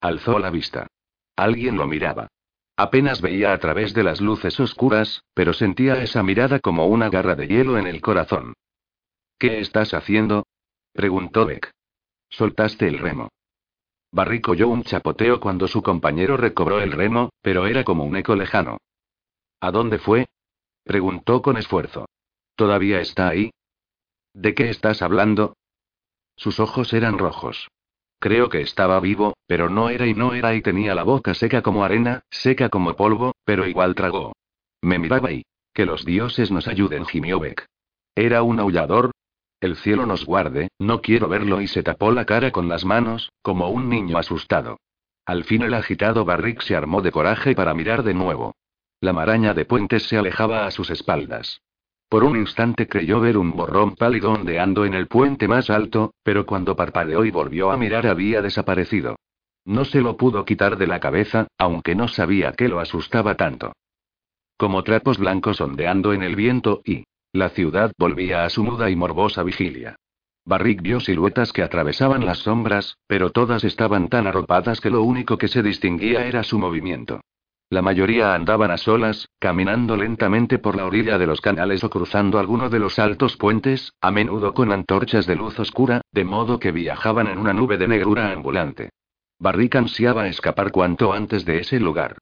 Alzó la vista. Alguien lo miraba. Apenas veía a través de las luces oscuras, pero sentía esa mirada como una garra de hielo en el corazón. ¿Qué estás haciendo? preguntó Beck. Soltaste el remo. Barrick oyó un chapoteo cuando su compañero recobró el remo, pero era como un eco lejano. ¿A dónde fue? preguntó con esfuerzo. ¿Todavía está ahí? ¿De qué estás hablando? Sus ojos eran rojos. Creo que estaba vivo, pero no era y no era y tenía la boca seca como arena, seca como polvo, pero igual tragó. Me miraba y... Que los dioses nos ayuden, gimió Beck. ¿Era un aullador? El cielo nos guarde, no quiero verlo y se tapó la cara con las manos, como un niño asustado. Al fin el agitado Barrick se armó de coraje para mirar de nuevo. La maraña de puentes se alejaba a sus espaldas. Por un instante creyó ver un borrón pálido ondeando en el puente más alto, pero cuando parpadeó y volvió a mirar había desaparecido. No se lo pudo quitar de la cabeza, aunque no sabía qué lo asustaba tanto. Como trapos blancos ondeando en el viento y... La ciudad volvía a su muda y morbosa vigilia. Barrick vio siluetas que atravesaban las sombras, pero todas estaban tan arropadas que lo único que se distinguía era su movimiento. La mayoría andaban a solas, caminando lentamente por la orilla de los canales o cruzando alguno de los altos puentes, a menudo con antorchas de luz oscura, de modo que viajaban en una nube de negrura ambulante. Barrick ansiaba escapar cuanto antes de ese lugar.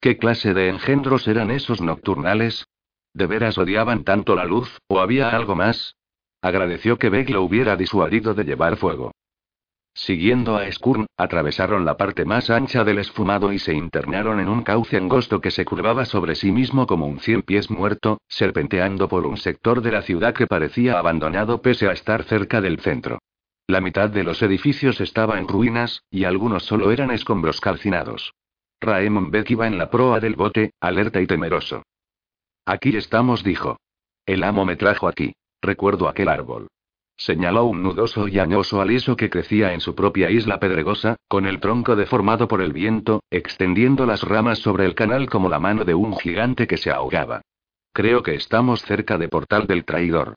¿Qué clase de engendros eran esos nocturnales? ¿De veras odiaban tanto la luz, o había algo más? Agradeció que Beck lo hubiera disuadido de llevar fuego. Siguiendo a Skurn, atravesaron la parte más ancha del esfumado y se internaron en un cauce angosto que se curvaba sobre sí mismo como un cien pies muerto, serpenteando por un sector de la ciudad que parecía abandonado pese a estar cerca del centro. La mitad de los edificios estaba en ruinas, y algunos solo eran escombros calcinados. Raemon Beck iba en la proa del bote, alerta y temeroso. Aquí estamos, dijo. El amo me trajo aquí. Recuerdo aquel árbol. Señaló un nudoso y añoso aliso que crecía en su propia isla pedregosa, con el tronco deformado por el viento, extendiendo las ramas sobre el canal como la mano de un gigante que se ahogaba. Creo que estamos cerca de Portal del Traidor.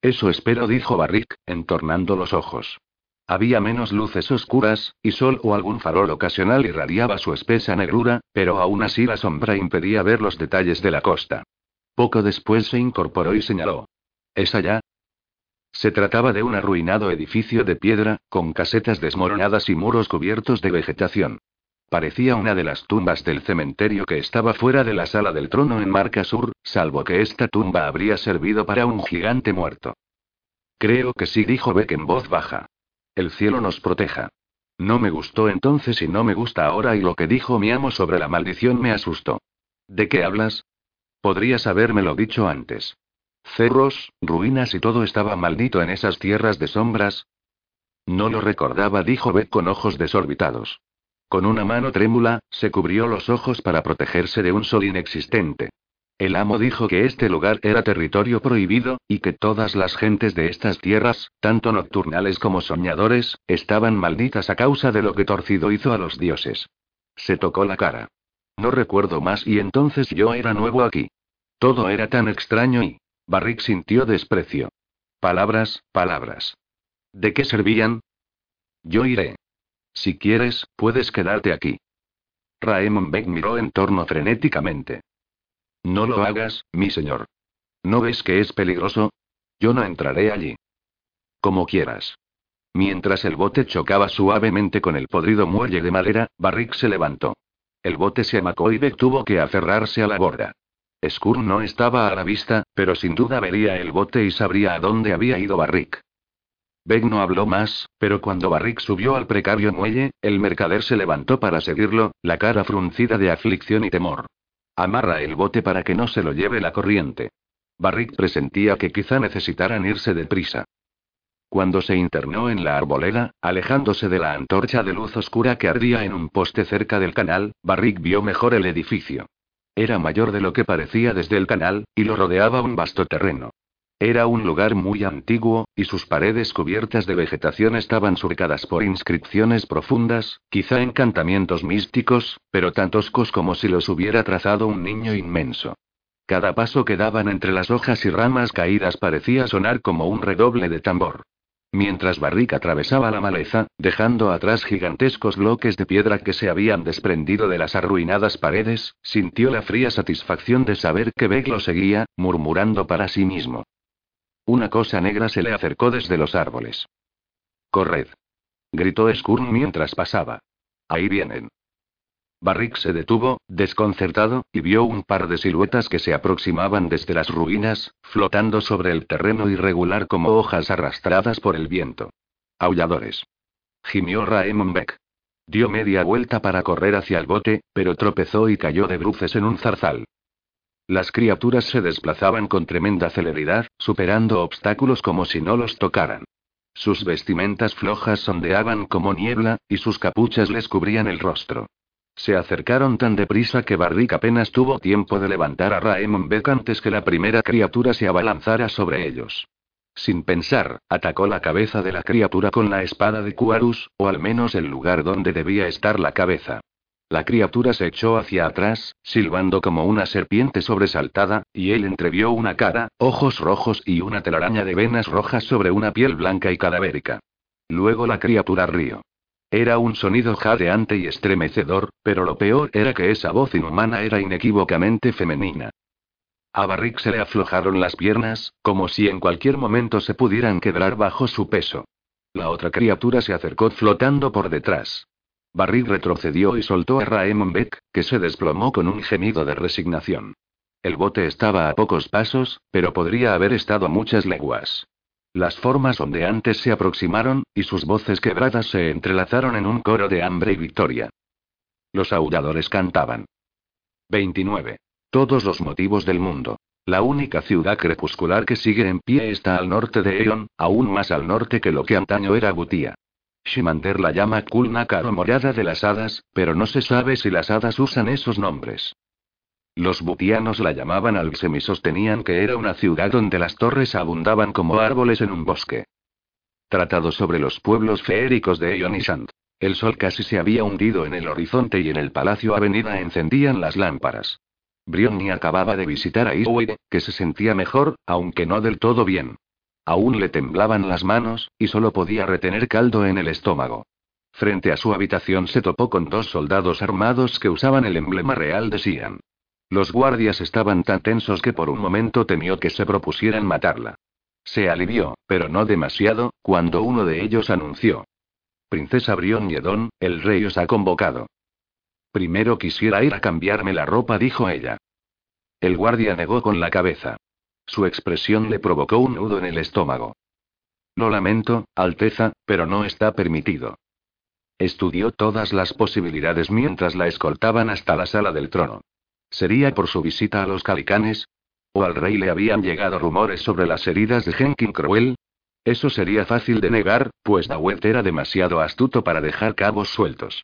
Eso espero, dijo Barrick, entornando los ojos. Había menos luces oscuras, y sol o algún farol ocasional irradiaba su espesa negrura, pero aún así la sombra impedía ver los detalles de la costa. Poco después se incorporó y señaló. ¿Es allá? Se trataba de un arruinado edificio de piedra, con casetas desmoronadas y muros cubiertos de vegetación. Parecía una de las tumbas del cementerio que estaba fuera de la sala del trono en Marca Sur, salvo que esta tumba habría servido para un gigante muerto. Creo que sí, dijo Beck en voz baja. El cielo nos proteja. No me gustó entonces y no me gusta ahora y lo que dijo mi amo sobre la maldición me asustó. ¿De qué hablas? Podrías habérmelo dicho antes. Cerros, ruinas y todo estaba maldito en esas tierras de sombras. No lo recordaba, dijo Beth con ojos desorbitados. Con una mano trémula, se cubrió los ojos para protegerse de un sol inexistente. El amo dijo que este lugar era territorio prohibido, y que todas las gentes de estas tierras, tanto nocturnales como soñadores, estaban malditas a causa de lo que Torcido hizo a los dioses. Se tocó la cara. No recuerdo más y entonces yo era nuevo aquí. Todo era tan extraño y... Barrick sintió desprecio. Palabras, palabras. ¿De qué servían? Yo iré. Si quieres, puedes quedarte aquí. Raemon Beck miró en torno frenéticamente. No lo hagas, mi señor. ¿No ves que es peligroso? Yo no entraré allí. Como quieras. Mientras el bote chocaba suavemente con el podrido muelle de madera, Barrick se levantó. El bote se amacó y Beck tuvo que aferrarse a la borda. Skur no estaba a la vista, pero sin duda vería el bote y sabría a dónde había ido Barrick. Beck no habló más, pero cuando Barrick subió al precario muelle, el mercader se levantó para seguirlo, la cara fruncida de aflicción y temor. Amarra el bote para que no se lo lleve la corriente. Barrick presentía que quizá necesitaran irse deprisa. Cuando se internó en la arboleda, alejándose de la antorcha de luz oscura que ardía en un poste cerca del canal, Barrick vio mejor el edificio. Era mayor de lo que parecía desde el canal, y lo rodeaba un vasto terreno. Era un lugar muy antiguo, y sus paredes cubiertas de vegetación estaban surcadas por inscripciones profundas, quizá encantamientos místicos, pero tan toscos como si los hubiera trazado un niño inmenso. Cada paso que daban entre las hojas y ramas caídas parecía sonar como un redoble de tambor. Mientras Barrick atravesaba la maleza, dejando atrás gigantescos bloques de piedra que se habían desprendido de las arruinadas paredes, sintió la fría satisfacción de saber que Beck lo seguía, murmurando para sí mismo. Una cosa negra se le acercó desde los árboles. Corred. Gritó Skurn mientras pasaba. Ahí vienen. Barrick se detuvo, desconcertado, y vio un par de siluetas que se aproximaban desde las ruinas, flotando sobre el terreno irregular como hojas arrastradas por el viento. Aulladores. Gimió Raemon Beck. Dio media vuelta para correr hacia el bote, pero tropezó y cayó de bruces en un zarzal. Las criaturas se desplazaban con tremenda celeridad, superando obstáculos como si no los tocaran. Sus vestimentas flojas sondeaban como niebla, y sus capuchas les cubrían el rostro. Se acercaron tan deprisa que Barrick apenas tuvo tiempo de levantar a Raemon Beck antes que la primera criatura se abalanzara sobre ellos. Sin pensar, atacó la cabeza de la criatura con la espada de Kuarus, o al menos el lugar donde debía estar la cabeza. La criatura se echó hacia atrás, silbando como una serpiente sobresaltada, y él entrevió una cara, ojos rojos y una telaraña de venas rojas sobre una piel blanca y cadavérica. Luego la criatura rió. Era un sonido jadeante y estremecedor, pero lo peor era que esa voz inhumana era inequívocamente femenina. A Barrick se le aflojaron las piernas, como si en cualquier momento se pudieran quebrar bajo su peso. La otra criatura se acercó flotando por detrás. Barrick retrocedió y soltó a Raemon Beck, que se desplomó con un gemido de resignación. El bote estaba a pocos pasos, pero podría haber estado a muchas leguas. Las formas ondeantes se aproximaron, y sus voces quebradas se entrelazaron en un coro de hambre y victoria. Los aulladores cantaban. 29. Todos los motivos del mundo. La única ciudad crepuscular que sigue en pie está al norte de Eon, aún más al norte que lo que antaño era Butía. Shimander la llama Kulnakar o morada de las hadas, pero no se sabe si las hadas usan esos nombres. Los butianos la llamaban Alxem y sostenían que era una ciudad donde las torres abundaban como árboles en un bosque. Tratado sobre los pueblos feéricos de Ionishant. El sol casi se había hundido en el horizonte y en el palacio avenida encendían las lámparas. Brionni acababa de visitar a Iswe, que se sentía mejor, aunque no del todo bien. Aún le temblaban las manos, y solo podía retener caldo en el estómago. Frente a su habitación se topó con dos soldados armados que usaban el emblema real de Sian. Los guardias estaban tan tensos que por un momento temió que se propusieran matarla. Se alivió, pero no demasiado, cuando uno de ellos anunció. Princesa Brion Yedon, el rey os ha convocado. Primero quisiera ir a cambiarme la ropa, dijo ella. El guardia negó con la cabeza. Su expresión le provocó un nudo en el estómago. Lo lamento, Alteza, pero no está permitido. Estudió todas las posibilidades mientras la escoltaban hasta la sala del trono. ¿Sería por su visita a los calicanes? ¿O al rey le habían llegado rumores sobre las heridas de Henkin Cruel? Eso sería fácil de negar, pues Dawet era demasiado astuto para dejar cabos sueltos.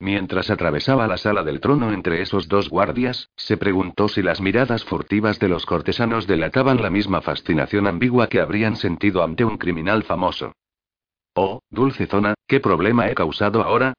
Mientras atravesaba la sala del trono entre esos dos guardias, se preguntó si las miradas furtivas de los cortesanos delataban la misma fascinación ambigua que habrían sentido ante un criminal famoso. Oh, dulce zona, ¿qué problema he causado ahora?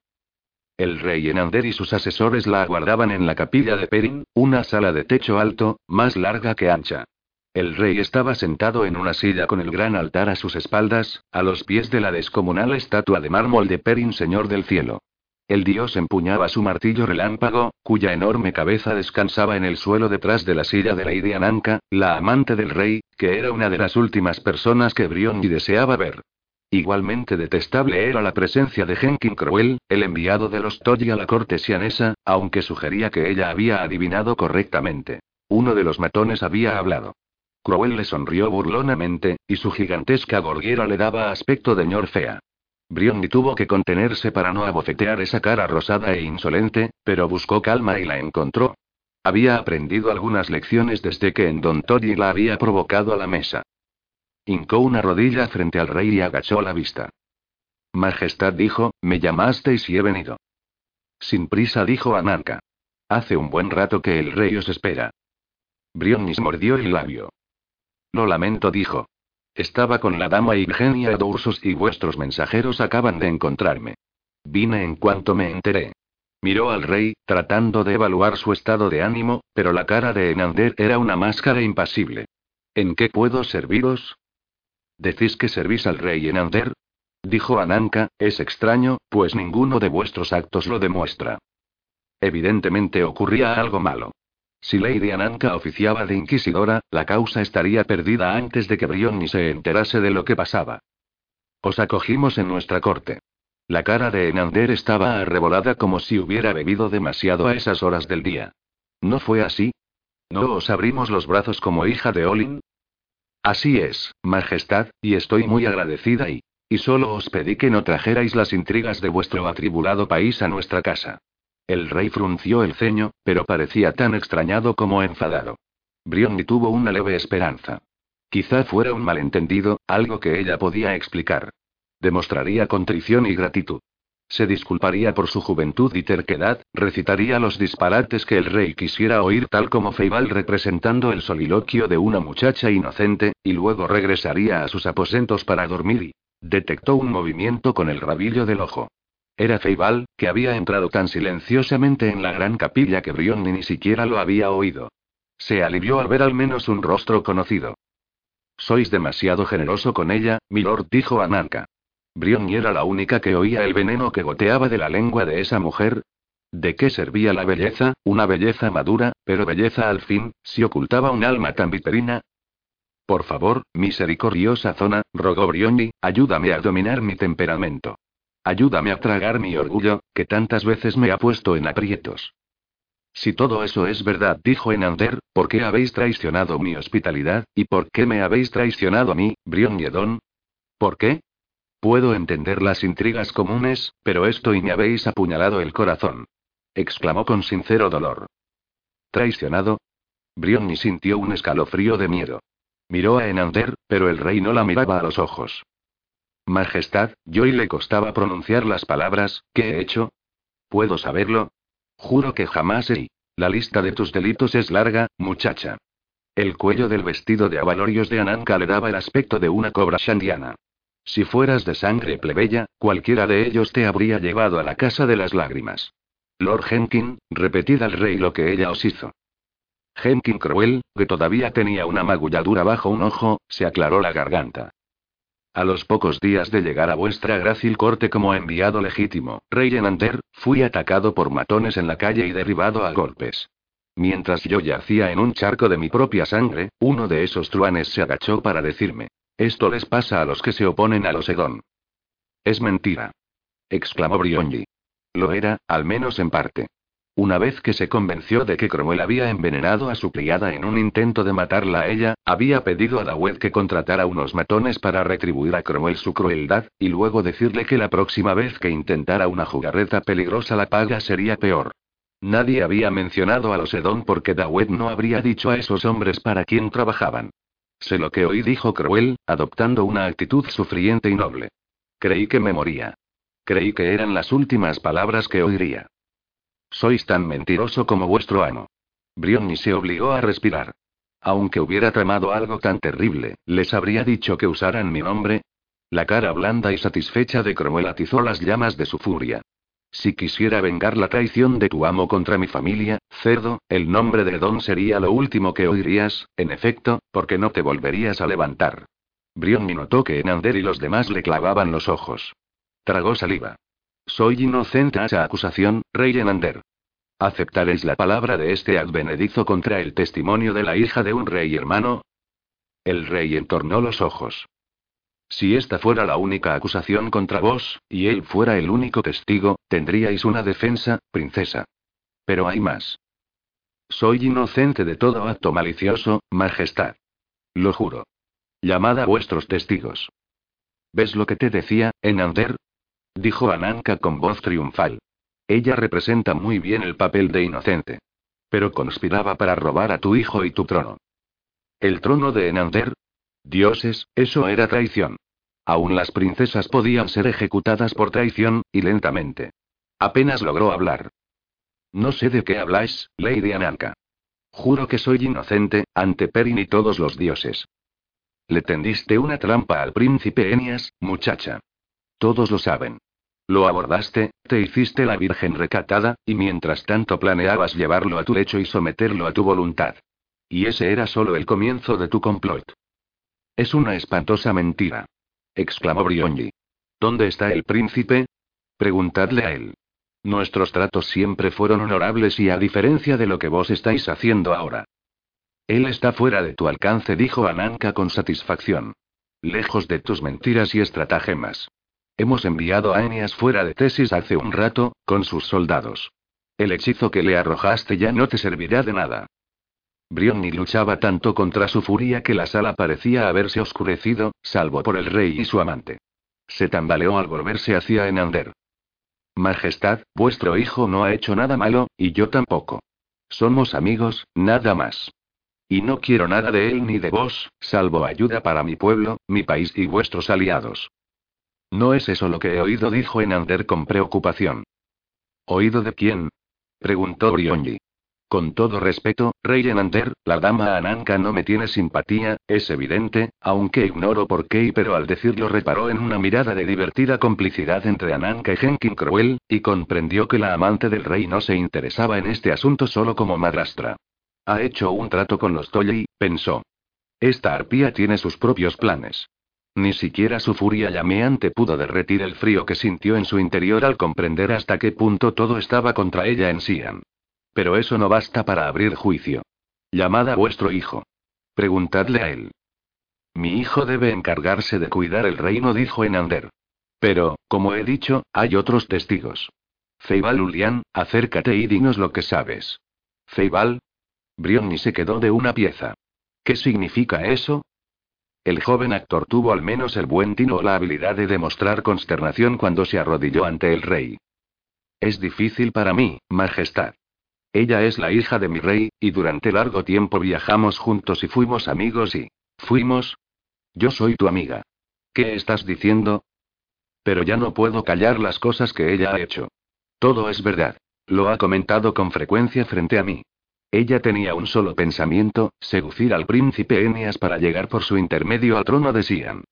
El rey Enander y sus asesores la aguardaban en la capilla de Perin, una sala de techo alto, más larga que ancha. El rey estaba sentado en una silla con el gran altar a sus espaldas, a los pies de la descomunal estatua de mármol de Perin, señor del cielo. El dios empuñaba su martillo relámpago, cuya enorme cabeza descansaba en el suelo detrás de la silla de Lady Ananka, la amante del rey, que era una de las últimas personas que y deseaba ver. Igualmente detestable era la presencia de Henkin Cruel, el enviado de los Toji a la corte sianesa, aunque sugería que ella había adivinado correctamente. Uno de los matones había hablado. Cruel le sonrió burlonamente, y su gigantesca gorguera le daba aspecto de ñor fea. Brionni tuvo que contenerse para no abofetear esa cara rosada e insolente, pero buscó calma y la encontró. Había aprendido algunas lecciones desde que en Don Toddy la había provocado a la mesa. Hincó una rodilla frente al rey y agachó la vista. Majestad dijo, me llamasteis y he venido. Sin prisa dijo Anarca. Hace un buen rato que el rey os espera. Brionis mordió el labio. Lo lamento, dijo. Estaba con la dama Igenia Doursos y vuestros mensajeros acaban de encontrarme. Vine en cuanto me enteré. Miró al rey, tratando de evaluar su estado de ánimo, pero la cara de Enander era una máscara impasible. ¿En qué puedo serviros? ¿Decís que servís al rey Enander? Dijo Ananka, es extraño, pues ninguno de vuestros actos lo demuestra. Evidentemente ocurría algo malo. Si Lady Ananka oficiaba de inquisidora, la causa estaría perdida antes de que Brionni se enterase de lo que pasaba. Os acogimos en nuestra corte. La cara de Enander estaba arrebolada como si hubiera bebido demasiado a esas horas del día. ¿No fue así? ¿No os abrimos los brazos como hija de Olin? Así es, Majestad, y estoy muy agradecida y... Y solo os pedí que no trajerais las intrigas de vuestro atribulado país a nuestra casa. El rey frunció el ceño, pero parecía tan extrañado como enfadado. Brionni tuvo una leve esperanza. Quizá fuera un malentendido, algo que ella podía explicar. Demostraría contrición y gratitud. Se disculparía por su juventud y terquedad, recitaría los disparates que el rey quisiera oír tal como Feibal representando el soliloquio de una muchacha inocente, y luego regresaría a sus aposentos para dormir. Detectó un movimiento con el rabillo del ojo. Era Feibal, que había entrado tan silenciosamente en la gran capilla que Brion ni siquiera lo había oído. Se alivió al ver al menos un rostro conocido. Sois demasiado generoso con ella, milord, dijo Ananka. Brionni era la única que oía el veneno que goteaba de la lengua de esa mujer. ¿De qué servía la belleza? Una belleza madura, pero belleza al fin, si ocultaba un alma tan viperina. Por favor, misericordiosa zona, rogó Brionni, ayúdame a dominar mi temperamento. Ayúdame a tragar mi orgullo, que tantas veces me ha puesto en aprietos. Si todo eso es verdad, dijo Enander, ¿por qué habéis traicionado mi hospitalidad, y por qué me habéis traicionado a mí, Brion Edon? ¿Por qué? Puedo entender las intrigas comunes, pero esto y me habéis apuñalado el corazón. exclamó con sincero dolor. ¿Traicionado? Brionni sintió un escalofrío de miedo. Miró a Enander, pero el rey no la miraba a los ojos. Majestad, yo y le costaba pronunciar las palabras, ¿qué he hecho? ¿Puedo saberlo? Juro que jamás he. La lista de tus delitos es larga, muchacha. El cuello del vestido de avalorios de Ananka le daba el aspecto de una cobra shandiana. Si fueras de sangre plebeya, cualquiera de ellos te habría llevado a la casa de las lágrimas. Lord Henkin, repetid al rey lo que ella os hizo. Henkin cruel, que todavía tenía una magulladura bajo un ojo, se aclaró la garganta. A los pocos días de llegar a vuestra grácil corte como enviado legítimo, rey Enander, fui atacado por matones en la calle y derribado a golpes. Mientras yo yacía en un charco de mi propia sangre, uno de esos truanes se agachó para decirme, esto les pasa a los que se oponen a los Edón. Es mentira. exclamó Brionji. Lo era, al menos en parte. Una vez que se convenció de que Cromwell había envenenado a su criada en un intento de matarla a ella, había pedido a Dawed que contratara unos matones para retribuir a Cromwell su crueldad, y luego decirle que la próxima vez que intentara una jugarreta peligrosa la paga sería peor. Nadie había mencionado a los Edón porque Dawed no habría dicho a esos hombres para quién trabajaban. Sé lo que oí, dijo Cruel, adoptando una actitud sufriente y noble. Creí que me moría. Creí que eran las últimas palabras que oiría. Sois tan mentiroso como vuestro amo. Brionni se obligó a respirar. Aunque hubiera tramado algo tan terrible, ¿les habría dicho que usaran mi nombre? La cara blanda y satisfecha de Cromwell atizó las llamas de su furia. Si quisiera vengar la traición de tu amo contra mi familia, cerdo, el nombre de Don sería lo último que oirías, en efecto, porque no te volverías a levantar. Brion notó que Enander y los demás le clavaban los ojos. Tragó saliva. Soy inocente a esa acusación, rey Enander. ¿Aceptaréis la palabra de este advenedizo contra el testimonio de la hija de un rey hermano? El rey entornó los ojos. Si esta fuera la única acusación contra vos, y él fuera el único testigo, tendríais una defensa, princesa. Pero hay más. Soy inocente de todo acto malicioso, Majestad. Lo juro. Llamad a vuestros testigos. ¿Ves lo que te decía, Enander? Dijo Ananka con voz triunfal. Ella representa muy bien el papel de inocente. Pero conspiraba para robar a tu hijo y tu trono. ¿El trono de Enander? Dioses, eso era traición. Aún las princesas podían ser ejecutadas por traición, y lentamente. Apenas logró hablar. No sé de qué habláis, Lady Ananka. Juro que soy inocente, ante Perin y todos los dioses. Le tendiste una trampa al príncipe Enias, muchacha. Todos lo saben. Lo abordaste, te hiciste la virgen recatada, y mientras tanto planeabas llevarlo a tu lecho y someterlo a tu voluntad. Y ese era solo el comienzo de tu complot. Es una espantosa mentira. exclamó Brionji. ¿Dónde está el príncipe? Preguntadle a él. Nuestros tratos siempre fueron honorables y a diferencia de lo que vos estáis haciendo ahora. Él está fuera de tu alcance, dijo Ananka con satisfacción. Lejos de tus mentiras y estratagemas. Hemos enviado a Enias fuera de Tesis hace un rato, con sus soldados. El hechizo que le arrojaste ya no te servirá de nada. Brionni luchaba tanto contra su furia que la sala parecía haberse oscurecido, salvo por el rey y su amante. Se tambaleó al volverse hacia Enander. Majestad, vuestro hijo no ha hecho nada malo, y yo tampoco. Somos amigos, nada más. Y no quiero nada de él ni de vos, salvo ayuda para mi pueblo, mi país y vuestros aliados. No es eso lo que he oído, dijo Enander con preocupación. ¿Oído de quién? preguntó Brionji. Con todo respeto, Rey Enander, la dama Ananka no me tiene simpatía, es evidente, aunque ignoro por qué, pero al decirlo reparó en una mirada de divertida complicidad entre Ananka y Henkin Cruel, y comprendió que la amante del rey no se interesaba en este asunto solo como madrastra. Ha hecho un trato con los Tolley, pensó. Esta arpía tiene sus propios planes. Ni siquiera su furia llameante pudo derretir el frío que sintió en su interior al comprender hasta qué punto todo estaba contra ella en Sian. Pero eso no basta para abrir juicio. Llamad a vuestro hijo. Preguntadle a él. Mi hijo debe encargarse de cuidar el reino, dijo Enander. Pero, como he dicho, hay otros testigos. Feibal Ulian, acércate y dinos lo que sabes. Feibal, Brionni se quedó de una pieza. ¿Qué significa eso? El joven actor tuvo al menos el buen tino o la habilidad de demostrar consternación cuando se arrodilló ante el rey. Es difícil para mí, Majestad. Ella es la hija de mi rey, y durante largo tiempo viajamos juntos y fuimos amigos y... ¿Fuimos? Yo soy tu amiga. ¿Qué estás diciendo? Pero ya no puedo callar las cosas que ella ha hecho. Todo es verdad. Lo ha comentado con frecuencia frente a mí. Ella tenía un solo pensamiento, seducir al príncipe Eneas para llegar por su intermedio al trono de Siam.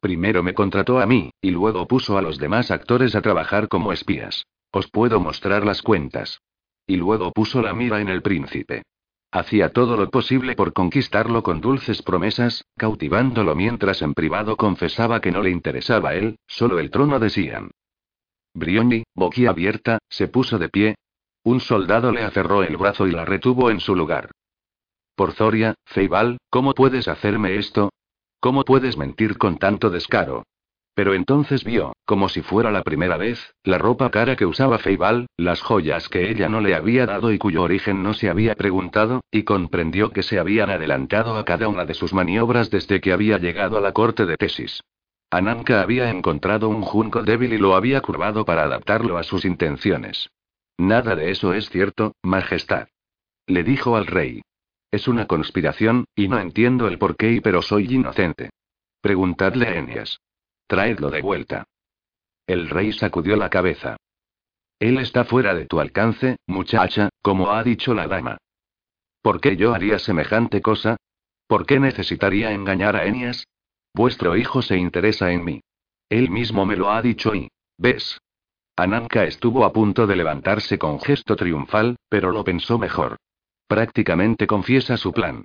Primero me contrató a mí, y luego puso a los demás actores a trabajar como espías. Os puedo mostrar las cuentas. Y luego puso la mira en el príncipe. Hacía todo lo posible por conquistarlo con dulces promesas, cautivándolo mientras en privado confesaba que no le interesaba él, solo el trono de Siam. Brioni, boquiabierta, se puso de pie, un soldado le aferró el brazo y la retuvo en su lugar. Por Zoria, Feibal, ¿cómo puedes hacerme esto? ¿Cómo puedes mentir con tanto descaro? Pero entonces vio, como si fuera la primera vez, la ropa cara que usaba Feibal, las joyas que ella no le había dado y cuyo origen no se había preguntado, y comprendió que se habían adelantado a cada una de sus maniobras desde que había llegado a la corte de Tesis. Ananka había encontrado un junco débil y lo había curvado para adaptarlo a sus intenciones. Nada de eso es cierto, Majestad. Le dijo al rey. Es una conspiración, y no entiendo el porqué, pero soy inocente. Preguntadle a Enias. Traedlo de vuelta. El rey sacudió la cabeza. Él está fuera de tu alcance, muchacha, como ha dicho la dama. ¿Por qué yo haría semejante cosa? ¿Por qué necesitaría engañar a Enias? Vuestro hijo se interesa en mí. Él mismo me lo ha dicho y... ¿Ves? Ananka estuvo a punto de levantarse con gesto triunfal, pero lo pensó mejor. Prácticamente confiesa su plan.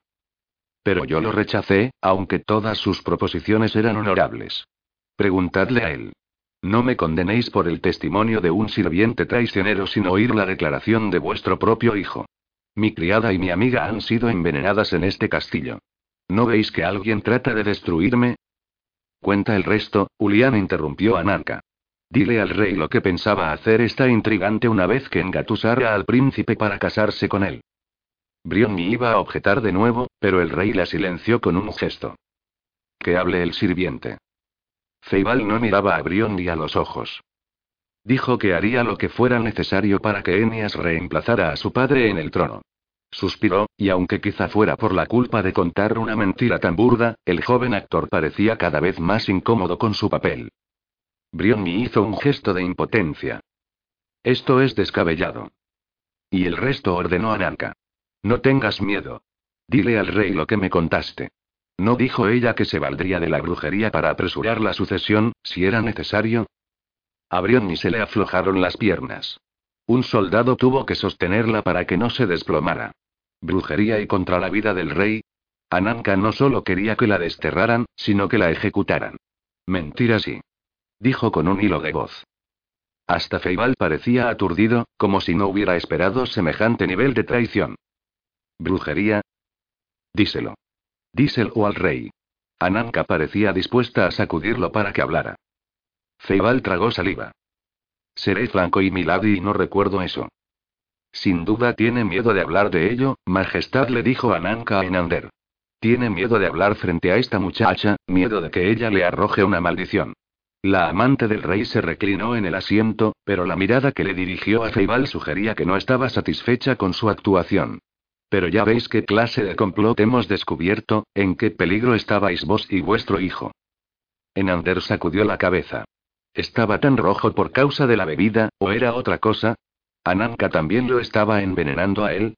Pero yo lo rechacé, aunque todas sus proposiciones eran honorables. Preguntadle a él. No me condenéis por el testimonio de un sirviente traicionero sin oír la declaración de vuestro propio hijo. Mi criada y mi amiga han sido envenenadas en este castillo. ¿No veis que alguien trata de destruirme? Cuenta el resto, Ulián interrumpió a Ananka. Dile al rey lo que pensaba hacer esta intrigante una vez que engatusara al príncipe para casarse con él. Brionni iba a objetar de nuevo, pero el rey la silenció con un gesto. Que hable el sirviente. Feibal no miraba a Brionni a los ojos. Dijo que haría lo que fuera necesario para que Enias reemplazara a su padre en el trono. Suspiró, y aunque quizá fuera por la culpa de contar una mentira tan burda, el joven actor parecía cada vez más incómodo con su papel. Brionni hizo un gesto de impotencia. Esto es descabellado. y el resto ordenó a Nanka. No tengas miedo. Dile al rey lo que me contaste. ¿No dijo ella que se valdría de la brujería para apresurar la sucesión, si era necesario? A Brion se le aflojaron las piernas. Un soldado tuvo que sostenerla para que no se desplomara. Brujería y contra la vida del rey. Ananka no solo quería que la desterraran, sino que la ejecutaran. Mentira sí. Dijo con un hilo de voz. Hasta Feibal parecía aturdido, como si no hubiera esperado semejante nivel de traición. ¿Brujería? Díselo. Díselo al rey. Ananka parecía dispuesta a sacudirlo para que hablara. Feibal tragó saliva. Seré franco y milady y no recuerdo eso. Sin duda tiene miedo de hablar de ello, Majestad le dijo a Nanka a Enander. Tiene miedo de hablar frente a esta muchacha, miedo de que ella le arroje una maldición. La amante del rey se reclinó en el asiento, pero la mirada que le dirigió a Feibal sugería que no estaba satisfecha con su actuación. Pero ya veis qué clase de complot hemos descubierto, en qué peligro estabais vos y vuestro hijo. Enander sacudió la cabeza. ¿Estaba tan rojo por causa de la bebida, o era otra cosa? ¿Ananka también lo estaba envenenando a él?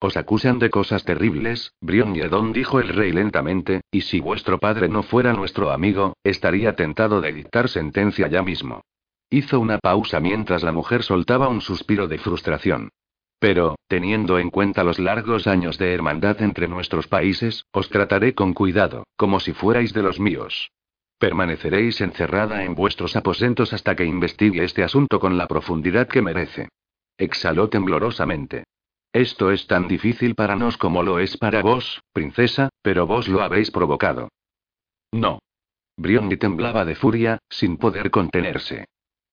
Os acusan de cosas terribles, Brion Yedon dijo el rey lentamente, y si vuestro padre no fuera nuestro amigo, estaría tentado de dictar sentencia ya mismo. Hizo una pausa mientras la mujer soltaba un suspiro de frustración. Pero, teniendo en cuenta los largos años de hermandad entre nuestros países, os trataré con cuidado, como si fuerais de los míos. Permaneceréis encerrada en vuestros aposentos hasta que investigue este asunto con la profundidad que merece. Exhaló temblorosamente. Esto es tan difícil para nos como lo es para vos, princesa, pero vos lo habéis provocado. No. Brionni temblaba de furia, sin poder contenerse.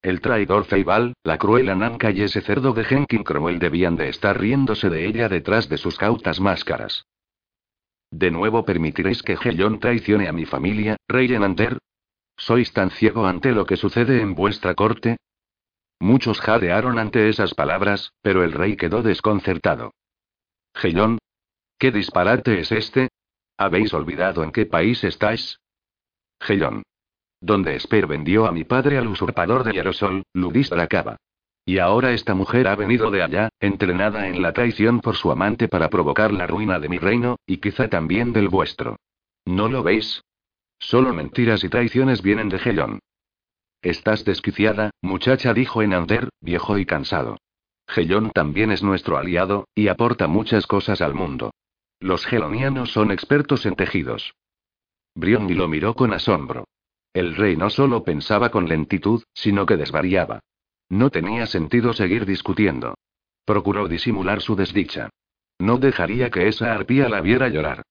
El traidor Feibal, la cruel Ananka y ese cerdo de Henkin Cromwell debían de estar riéndose de ella detrás de sus cautas máscaras. ¿De nuevo permitiréis que Hellon traicione a mi familia, rey Enander? ¿Sois tan ciego ante lo que sucede en vuestra corte? Muchos jadearon ante esas palabras, pero el rey quedó desconcertado. Hellon. ¿Qué disparate es este? ¿Habéis olvidado en qué país estáis? Hellon. Donde Esper vendió a mi padre al usurpador de Yarosol, Ludis Dracaba. Y ahora esta mujer ha venido de allá, entrenada en la traición por su amante para provocar la ruina de mi reino, y quizá también del vuestro. ¿No lo veis? Solo mentiras y traiciones vienen de Gelón. Estás desquiciada, muchacha, dijo Enander, viejo y cansado. Gelón también es nuestro aliado, y aporta muchas cosas al mundo. Los gelonianos son expertos en tejidos. Brionni lo miró con asombro. El rey no solo pensaba con lentitud, sino que desvariaba. No tenía sentido seguir discutiendo. Procuró disimular su desdicha. No dejaría que esa arpía la viera llorar.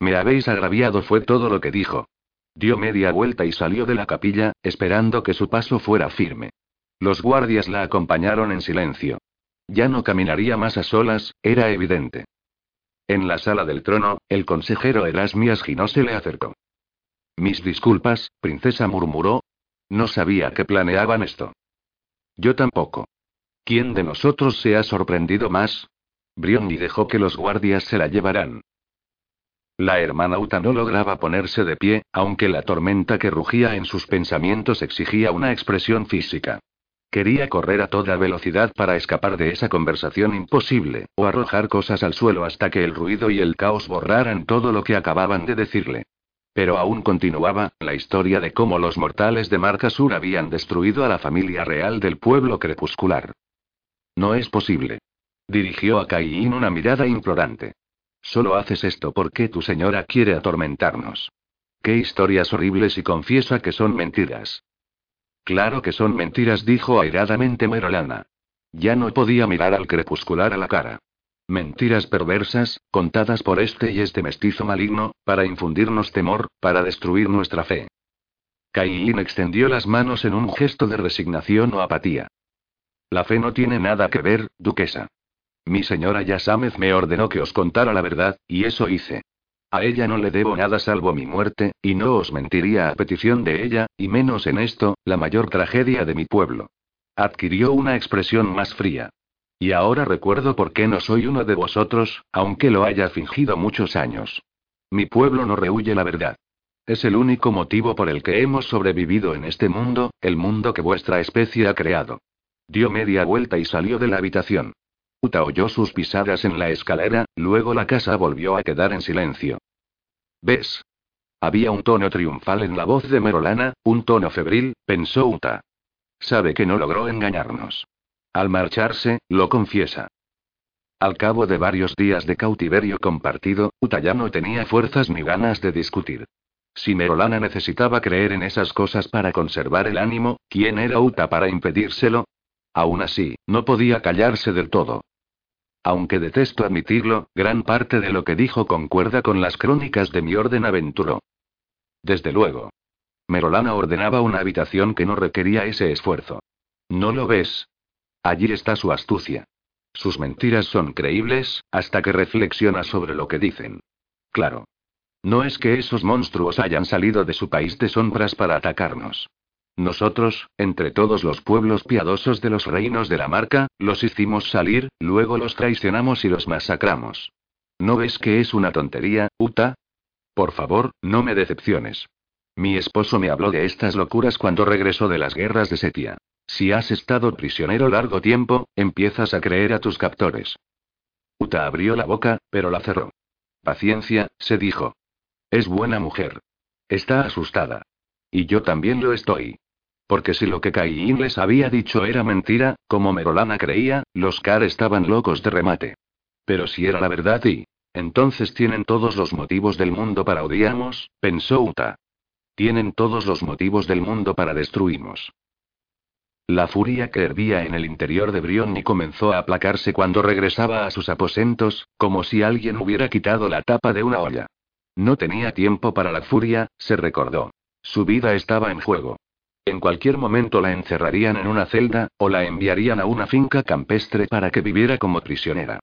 Me habéis agraviado fue todo lo que dijo. Dio media vuelta y salió de la capilla, esperando que su paso fuera firme. Los guardias la acompañaron en silencio. Ya no caminaría más a solas, era evidente. En la sala del trono, el consejero Erasmias Gino se le acercó. Mis disculpas, princesa murmuró. No sabía que planeaban esto. Yo tampoco. ¿Quién de nosotros se ha sorprendido más? Brionni dejó que los guardias se la llevaran. La hermana Uta no lograba ponerse de pie, aunque la tormenta que rugía en sus pensamientos exigía una expresión física. Quería correr a toda velocidad para escapar de esa conversación imposible, o arrojar cosas al suelo hasta que el ruido y el caos borraran todo lo que acababan de decirle. Pero aún continuaba, la historia de cómo los mortales de Marcasur habían destruido a la familia real del pueblo crepuscular. No es posible. Dirigió a Caín una mirada implorante. Solo haces esto porque tu señora quiere atormentarnos. Qué historias horribles y confiesa que son mentiras. Claro que son mentiras, dijo airadamente Merolana. Ya no podía mirar al crepuscular a la cara. Mentiras perversas, contadas por este y este mestizo maligno, para infundirnos temor, para destruir nuestra fe. Caín extendió las manos en un gesto de resignación o apatía. La fe no tiene nada que ver, duquesa. Mi señora Yasamez me ordenó que os contara la verdad, y eso hice. A ella no le debo nada salvo mi muerte, y no os mentiría a petición de ella, y menos en esto, la mayor tragedia de mi pueblo. Adquirió una expresión más fría. Y ahora recuerdo por qué no soy uno de vosotros, aunque lo haya fingido muchos años. Mi pueblo no rehuye la verdad. Es el único motivo por el que hemos sobrevivido en este mundo, el mundo que vuestra especie ha creado. Dio media vuelta y salió de la habitación. Uta oyó sus pisadas en la escalera, luego la casa volvió a quedar en silencio. ¿Ves? Había un tono triunfal en la voz de Merolana, un tono febril, pensó Uta. Sabe que no logró engañarnos. Al marcharse, lo confiesa. Al cabo de varios días de cautiverio compartido, Uta ya no tenía fuerzas ni ganas de discutir. Si Merolana necesitaba creer en esas cosas para conservar el ánimo, ¿quién era Uta para impedírselo? Aún así, no podía callarse del todo. Aunque detesto admitirlo, gran parte de lo que dijo concuerda con las crónicas de mi orden aventuró. Desde luego. Merolana ordenaba una habitación que no requería ese esfuerzo. ¿No lo ves? Allí está su astucia. Sus mentiras son creíbles, hasta que reflexiona sobre lo que dicen. Claro. No es que esos monstruos hayan salido de su país de sombras para atacarnos. Nosotros, entre todos los pueblos piadosos de los reinos de la marca, los hicimos salir, luego los traicionamos y los masacramos. ¿No ves que es una tontería, Uta? Por favor, no me decepciones. Mi esposo me habló de estas locuras cuando regresó de las guerras de Setia. Si has estado prisionero largo tiempo, empiezas a creer a tus captores. Uta abrió la boca, pero la cerró. Paciencia, se dijo. Es buena mujer. Está asustada. Y yo también lo estoy. Porque si lo que Caín les había dicho era mentira, como Merolana creía, los Car estaban locos de remate. Pero si era la verdad y... Entonces tienen todos los motivos del mundo para odiarnos, pensó Uta. Tienen todos los motivos del mundo para destruirnos. La furia que hervía en el interior de Brionni comenzó a aplacarse cuando regresaba a sus aposentos, como si alguien hubiera quitado la tapa de una olla. No tenía tiempo para la furia, se recordó. Su vida estaba en juego. En cualquier momento la encerrarían en una celda, o la enviarían a una finca campestre para que viviera como prisionera.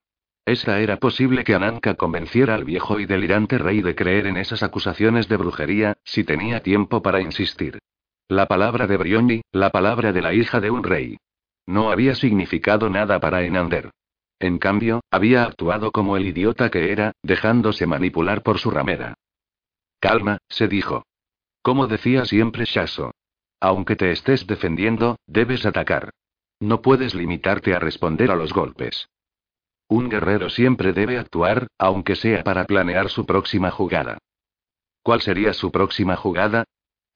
Esa era posible que Ananka convenciera al viejo y delirante rey de creer en esas acusaciones de brujería, si tenía tiempo para insistir. La palabra de Brioni, la palabra de la hija de un rey. No había significado nada para Enander. En cambio, había actuado como el idiota que era, dejándose manipular por su ramera. Calma, se dijo. Como decía siempre Shaso. Aunque te estés defendiendo, debes atacar. No puedes limitarte a responder a los golpes. Un guerrero siempre debe actuar, aunque sea para planear su próxima jugada. ¿Cuál sería su próxima jugada?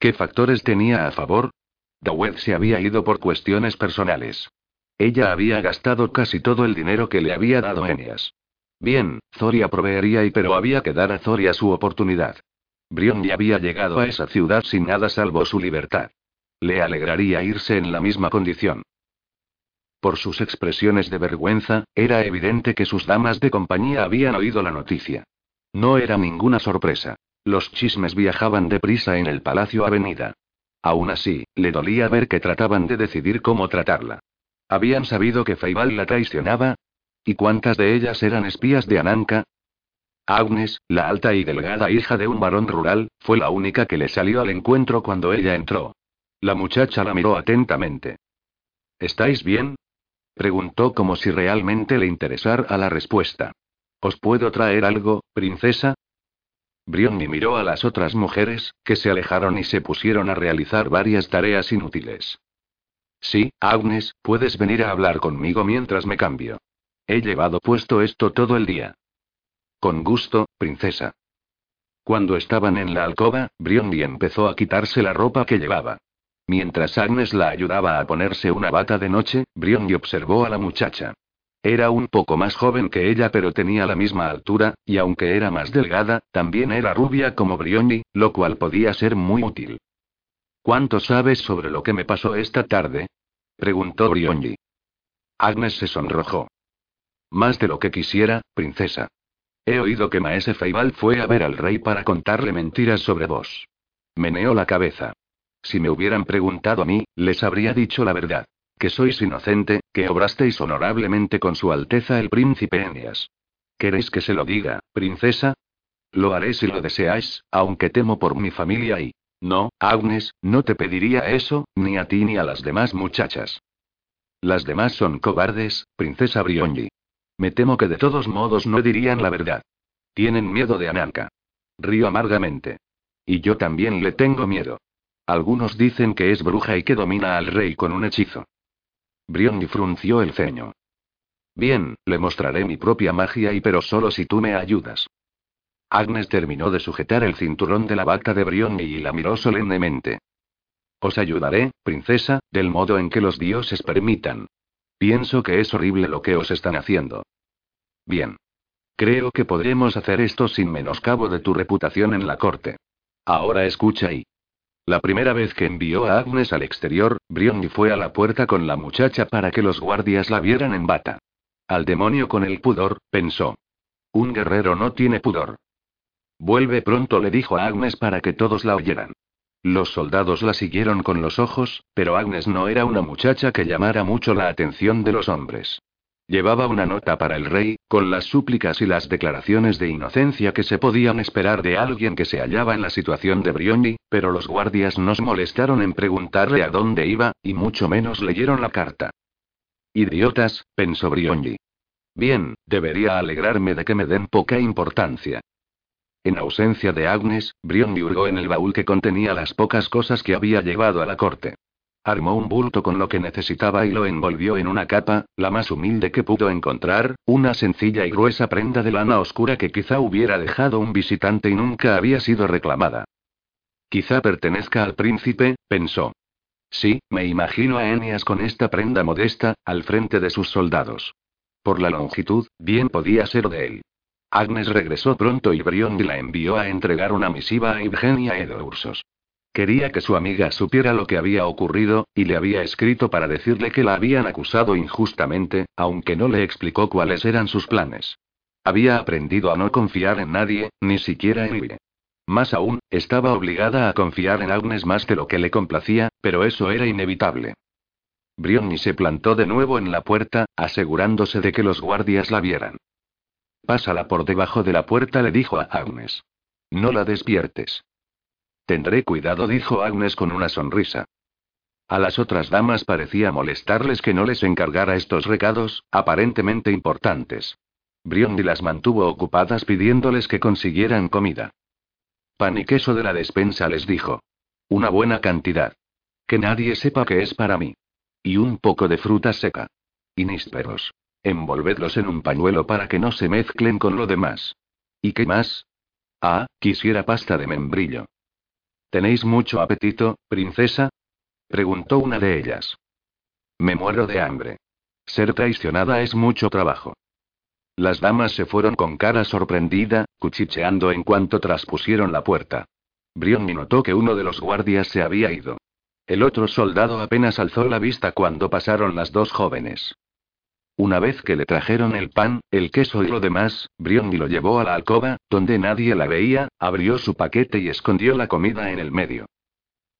¿Qué factores tenía a favor? Dawed se había ido por cuestiones personales. Ella había gastado casi todo el dinero que le había dado Enias. Bien, Zoria proveería y pero había que dar a Zoria su oportunidad. Brion ya había llegado a esa ciudad sin nada salvo su libertad. Le alegraría irse en la misma condición. Por sus expresiones de vergüenza, era evidente que sus damas de compañía habían oído la noticia. No era ninguna sorpresa. Los chismes viajaban deprisa en el Palacio Avenida. Aún así, le dolía ver que trataban de decidir cómo tratarla. ¿Habían sabido que Feibal la traicionaba? ¿Y cuántas de ellas eran espías de Ananka? Agnes, la alta y delgada hija de un varón rural, fue la única que le salió al encuentro cuando ella entró. La muchacha la miró atentamente. ¿Estáis bien? preguntó como si realmente le interesara la respuesta. ¿Os puedo traer algo, princesa? Brionni miró a las otras mujeres, que se alejaron y se pusieron a realizar varias tareas inútiles. Sí, Agnes, puedes venir a hablar conmigo mientras me cambio. He llevado puesto esto todo el día. Con gusto, princesa. Cuando estaban en la alcoba, Brionni empezó a quitarse la ropa que llevaba. Mientras Agnes la ayudaba a ponerse una bata de noche, Brionni observó a la muchacha. Era un poco más joven que ella pero tenía la misma altura, y aunque era más delgada, también era rubia como Brioni, lo cual podía ser muy útil. ¿Cuánto sabes sobre lo que me pasó esta tarde? preguntó Brioni. Agnes se sonrojó. Más de lo que quisiera, princesa. He oído que Maese Feibal fue a ver al rey para contarle mentiras sobre vos. Meneó la cabeza. Si me hubieran preguntado a mí, les habría dicho la verdad que sois inocente, que obrasteis honorablemente con su Alteza el príncipe Enias. ¿Queréis que se lo diga, princesa? Lo haré si lo deseáis, aunque temo por mi familia y... No, Agnes, no te pediría eso, ni a ti ni a las demás muchachas. Las demás son cobardes, princesa Brionji. Me temo que de todos modos no dirían la verdad. Tienen miedo de Ananka. Río amargamente. Y yo también le tengo miedo. Algunos dicen que es bruja y que domina al rey con un hechizo. Brionni frunció el ceño. Bien, le mostraré mi propia magia y pero solo si tú me ayudas. Agnes terminó de sujetar el cinturón de la bata de Brionni y la miró solemnemente. Os ayudaré, princesa, del modo en que los dioses permitan. Pienso que es horrible lo que os están haciendo. Bien. Creo que podremos hacer esto sin menoscabo de tu reputación en la corte. Ahora escucha y. La primera vez que envió a Agnes al exterior, Brionni fue a la puerta con la muchacha para que los guardias la vieran en bata. Al demonio con el pudor, pensó. Un guerrero no tiene pudor. Vuelve pronto, le dijo a Agnes para que todos la oyeran. Los soldados la siguieron con los ojos, pero Agnes no era una muchacha que llamara mucho la atención de los hombres. Llevaba una nota para el rey, con las súplicas y las declaraciones de inocencia que se podían esperar de alguien que se hallaba en la situación de Brioni, pero los guardias no se molestaron en preguntarle a dónde iba, y mucho menos leyeron la carta. Idiotas, pensó Brioni. Bien, debería alegrarme de que me den poca importancia. En ausencia de Agnes, Brion hurgó en el baúl que contenía las pocas cosas que había llevado a la corte. Armó un bulto con lo que necesitaba y lo envolvió en una capa, la más humilde que pudo encontrar, una sencilla y gruesa prenda de lana oscura que quizá hubiera dejado un visitante y nunca había sido reclamada. Quizá pertenezca al príncipe, pensó. Sí, me imagino a Enias con esta prenda modesta, al frente de sus soldados. Por la longitud, bien podía ser de él. Agnes regresó pronto y Briondi la envió a entregar una misiva a Eugenia Edursos. Quería que su amiga supiera lo que había ocurrido, y le había escrito para decirle que la habían acusado injustamente, aunque no le explicó cuáles eran sus planes. Había aprendido a no confiar en nadie, ni siquiera en Ivy. Más aún, estaba obligada a confiar en Agnes más de lo que le complacía, pero eso era inevitable. Brionni se plantó de nuevo en la puerta, asegurándose de que los guardias la vieran. Pásala por debajo de la puerta, le dijo a Agnes. No la despiertes. Tendré cuidado, dijo Agnes con una sonrisa. A las otras damas parecía molestarles que no les encargara estos recados, aparentemente importantes. Briondi las mantuvo ocupadas pidiéndoles que consiguieran comida. Pan y queso de la despensa les dijo. Una buena cantidad. Que nadie sepa que es para mí. Y un poco de fruta seca. Y nísperos. Envolvedlos en un pañuelo para que no se mezclen con lo demás. ¿Y qué más? Ah, quisiera pasta de membrillo. ¿Tenéis mucho apetito, princesa? preguntó una de ellas. Me muero de hambre. Ser traicionada es mucho trabajo. Las damas se fueron con cara sorprendida, cuchicheando en cuanto traspusieron la puerta. Brion notó que uno de los guardias se había ido. El otro soldado apenas alzó la vista cuando pasaron las dos jóvenes. Una vez que le trajeron el pan, el queso y lo demás, Briondi lo llevó a la alcoba, donde nadie la veía, abrió su paquete y escondió la comida en el medio.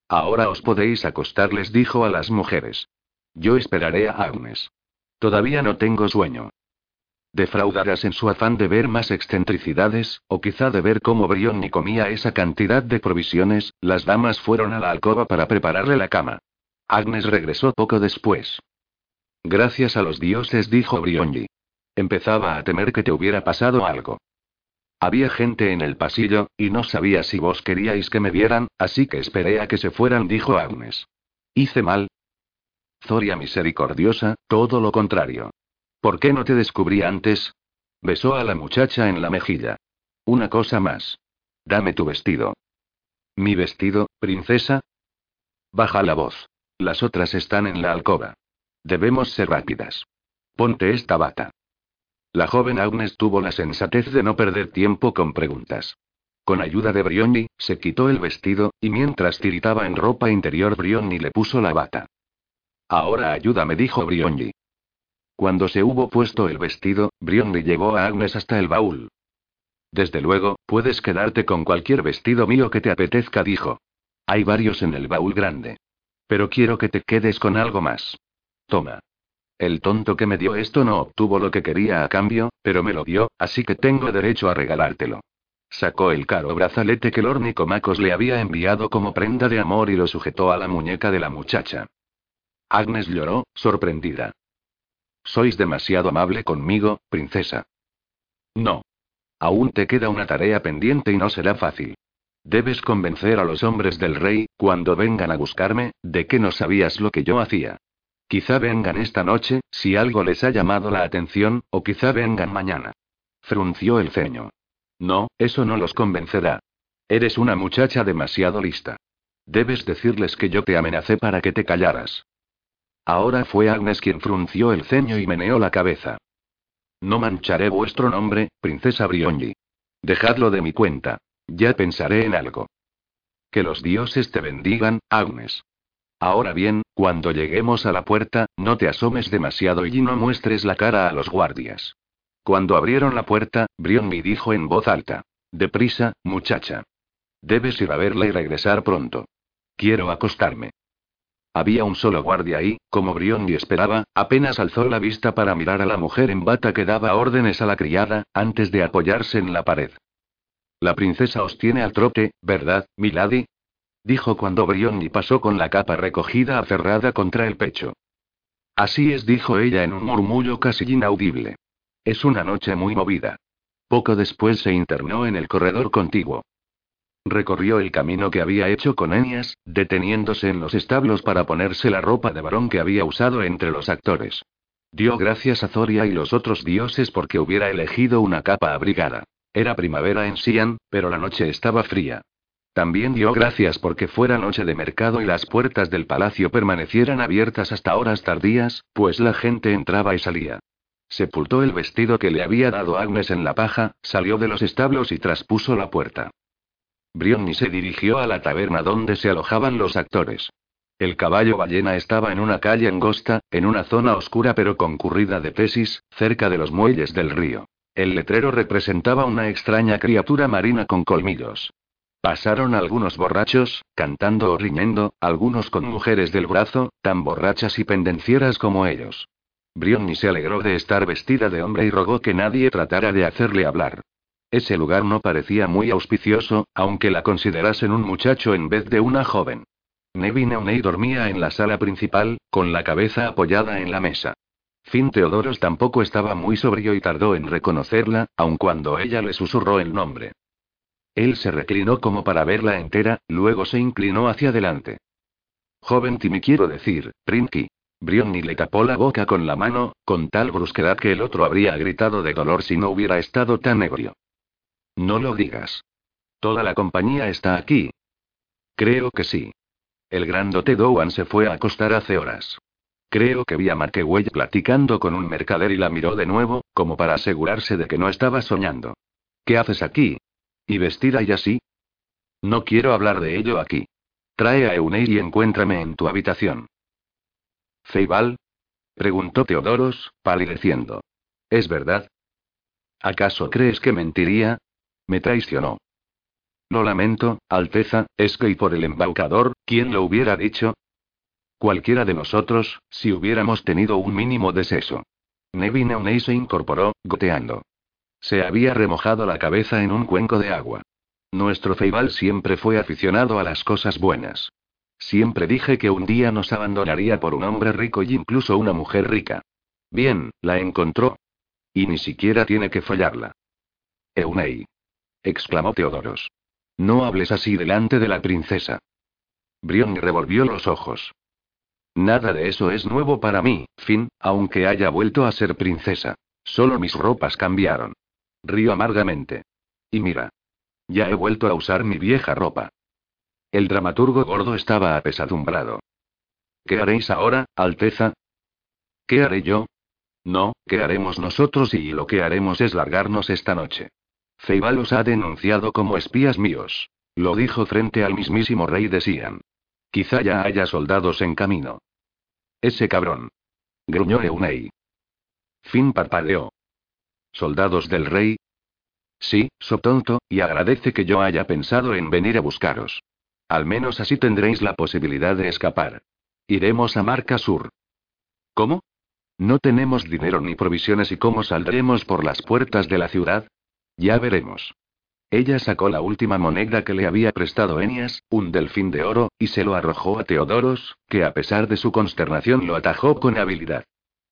Ahora os podéis acostar, les dijo a las mujeres. Yo esperaré a Agnes. Todavía no tengo sueño. Defraudarás en su afán de ver más excentricidades, o quizá de ver cómo Brionni comía esa cantidad de provisiones, las damas fueron a la alcoba para prepararle la cama. Agnes regresó poco después. Gracias a los dioses, dijo Brionji. Empezaba a temer que te hubiera pasado algo. Había gente en el pasillo, y no sabía si vos queríais que me vieran, así que esperé a que se fueran, dijo Agnes. ¿Hice mal? Zoria misericordiosa, todo lo contrario. ¿Por qué no te descubrí antes? Besó a la muchacha en la mejilla. Una cosa más. Dame tu vestido. ¿Mi vestido, princesa? Baja la voz. Las otras están en la alcoba. Debemos ser rápidas. Ponte esta bata. La joven Agnes tuvo la sensatez de no perder tiempo con preguntas. Con ayuda de Brioni, se quitó el vestido, y mientras tiritaba en ropa interior Brioni le puso la bata. Ahora ayúdame, dijo Brioni. Cuando se hubo puesto el vestido, Brioni llevó a Agnes hasta el baúl. Desde luego, puedes quedarte con cualquier vestido mío que te apetezca, dijo. Hay varios en el baúl grande. Pero quiero que te quedes con algo más. Toma. El tonto que me dio esto no obtuvo lo que quería a cambio, pero me lo dio, así que tengo derecho a regalártelo. Sacó el caro brazalete que Lord Nicomacos le había enviado como prenda de amor y lo sujetó a la muñeca de la muchacha. Agnes lloró, sorprendida. Sois demasiado amable conmigo, princesa. No. Aún te queda una tarea pendiente y no será fácil. Debes convencer a los hombres del rey, cuando vengan a buscarme, de que no sabías lo que yo hacía. Quizá vengan esta noche, si algo les ha llamado la atención, o quizá vengan mañana. Frunció el ceño. No, eso no los convencerá. Eres una muchacha demasiado lista. Debes decirles que yo te amenacé para que te callaras. Ahora fue Agnes quien frunció el ceño y meneó la cabeza. No mancharé vuestro nombre, princesa Brionji. Dejadlo de mi cuenta. Ya pensaré en algo. Que los dioses te bendigan, Agnes. Ahora bien, cuando lleguemos a la puerta, no te asomes demasiado y no muestres la cara a los guardias. Cuando abrieron la puerta, Brionji dijo en voz alta. Deprisa, muchacha. Debes ir a verla y regresar pronto. Quiero acostarme. Había un solo guardia ahí, como Brion esperaba, apenas alzó la vista para mirar a la mujer en bata que daba órdenes a la criada, antes de apoyarse en la pared. La princesa os tiene al trote, ¿verdad, milady? Dijo cuando Brion pasó con la capa recogida aferrada contra el pecho. Así es, dijo ella en un murmullo casi inaudible. Es una noche muy movida. Poco después se internó en el corredor contiguo. Recorrió el camino que había hecho con Enias, deteniéndose en los establos para ponerse la ropa de varón que había usado entre los actores. Dio gracias a Zoria y los otros dioses porque hubiera elegido una capa abrigada. Era primavera en Sian, pero la noche estaba fría. También dio gracias porque fuera noche de mercado y las puertas del palacio permanecieran abiertas hasta horas tardías, pues la gente entraba y salía. Sepultó el vestido que le había dado Agnes en la paja, salió de los establos y traspuso la puerta. Brionni se dirigió a la taberna donde se alojaban los actores. El caballo ballena estaba en una calle angosta, en una zona oscura pero concurrida de pesis, cerca de los muelles del río. El letrero representaba una extraña criatura marina con colmillos. Pasaron algunos borrachos, cantando o riñendo, algunos con mujeres del brazo, tan borrachas y pendencieras como ellos. Brionni se alegró de estar vestida de hombre y rogó que nadie tratara de hacerle hablar. Ese lugar no parecía muy auspicioso, aunque la considerasen un muchacho en vez de una joven. Nevin Neunei dormía en la sala principal, con la cabeza apoyada en la mesa. Fin Teodoros tampoco estaba muy sobrio y tardó en reconocerla, aun cuando ella le susurró el nombre. Él se reclinó como para verla entera, luego se inclinó hacia adelante. Joven Timmy quiero decir, Prinky. Brionni le tapó la boca con la mano, con tal brusquedad que el otro habría gritado de dolor si no hubiera estado tan ebrio. No lo digas. Toda la compañía está aquí. Creo que sí. El grandote Dowan se fue a acostar hace horas. Creo que vi a Markewell platicando con un mercader y la miró de nuevo, como para asegurarse de que no estaba soñando. ¿Qué haces aquí? ¿Y vestida y así? No quiero hablar de ello aquí. Trae a Euneir y encuéntrame en tu habitación. ¿Feibal? preguntó Teodoros, palideciendo. ¿Es verdad? ¿Acaso crees que mentiría? Me traicionó. Lo lamento, Alteza, es que y por el embaucador, ¿quién lo hubiera dicho? Cualquiera de nosotros, si hubiéramos tenido un mínimo de sexo. Nevin Eunei se incorporó, goteando. Se había remojado la cabeza en un cuenco de agua. Nuestro Feibal siempre fue aficionado a las cosas buenas. Siempre dije que un día nos abandonaría por un hombre rico y incluso una mujer rica. Bien, la encontró. Y ni siquiera tiene que follarla. Eunei exclamó Teodoros. No hables así delante de la princesa. Brion revolvió los ojos. Nada de eso es nuevo para mí, Fin, aunque haya vuelto a ser princesa. Solo mis ropas cambiaron. Río amargamente. Y mira. Ya he vuelto a usar mi vieja ropa. El dramaturgo gordo estaba apesadumbrado. ¿Qué haréis ahora, Alteza? ¿Qué haré yo? No, ¿qué haremos nosotros y lo que haremos es largarnos esta noche? Feibal los ha denunciado como espías míos. Lo dijo frente al mismísimo rey de Sian. Quizá ya haya soldados en camino. Ese cabrón. Gruñó Eunei. Fin parpadeó. ¿Soldados del rey? Sí, so tonto, y agradece que yo haya pensado en venir a buscaros. Al menos así tendréis la posibilidad de escapar. Iremos a Marca Sur. ¿Cómo? No tenemos dinero ni provisiones y cómo saldremos por las puertas de la ciudad? Ya veremos. Ella sacó la última moneda que le había prestado Enias, un delfín de oro, y se lo arrojó a Teodoros, que a pesar de su consternación lo atajó con habilidad.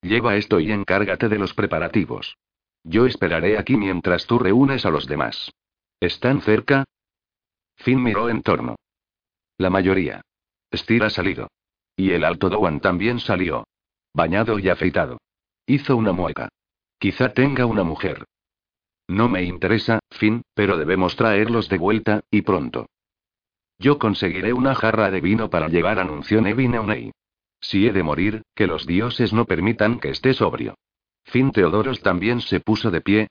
Lleva esto y encárgate de los preparativos. Yo esperaré aquí mientras tú reúnes a los demás. ¿Están cerca? Finn miró en torno. La mayoría. Stira ha salido. Y el alto Dowan también salió. bañado y afeitado. Hizo una mueca. Quizá tenga una mujer. No me interesa, Finn, pero debemos traerlos de vuelta, y pronto. Yo conseguiré una jarra de vino para llevar, anunció Nevin Eunei. Si he de morir, que los dioses no permitan que esté sobrio. Finn Teodoros también se puso de pie.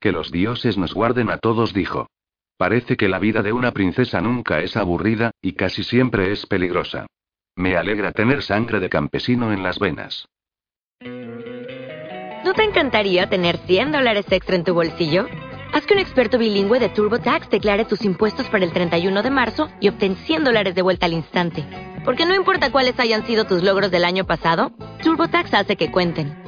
Que los dioses nos guarden a todos, dijo. Parece que la vida de una princesa nunca es aburrida, y casi siempre es peligrosa. Me alegra tener sangre de campesino en las venas. ¿No te encantaría tener 100 dólares extra en tu bolsillo? Haz que un experto bilingüe de TurboTax declare tus impuestos para el 31 de marzo y obtén 100 dólares de vuelta al instante. Porque no importa cuáles hayan sido tus logros del año pasado, TurboTax hace que cuenten.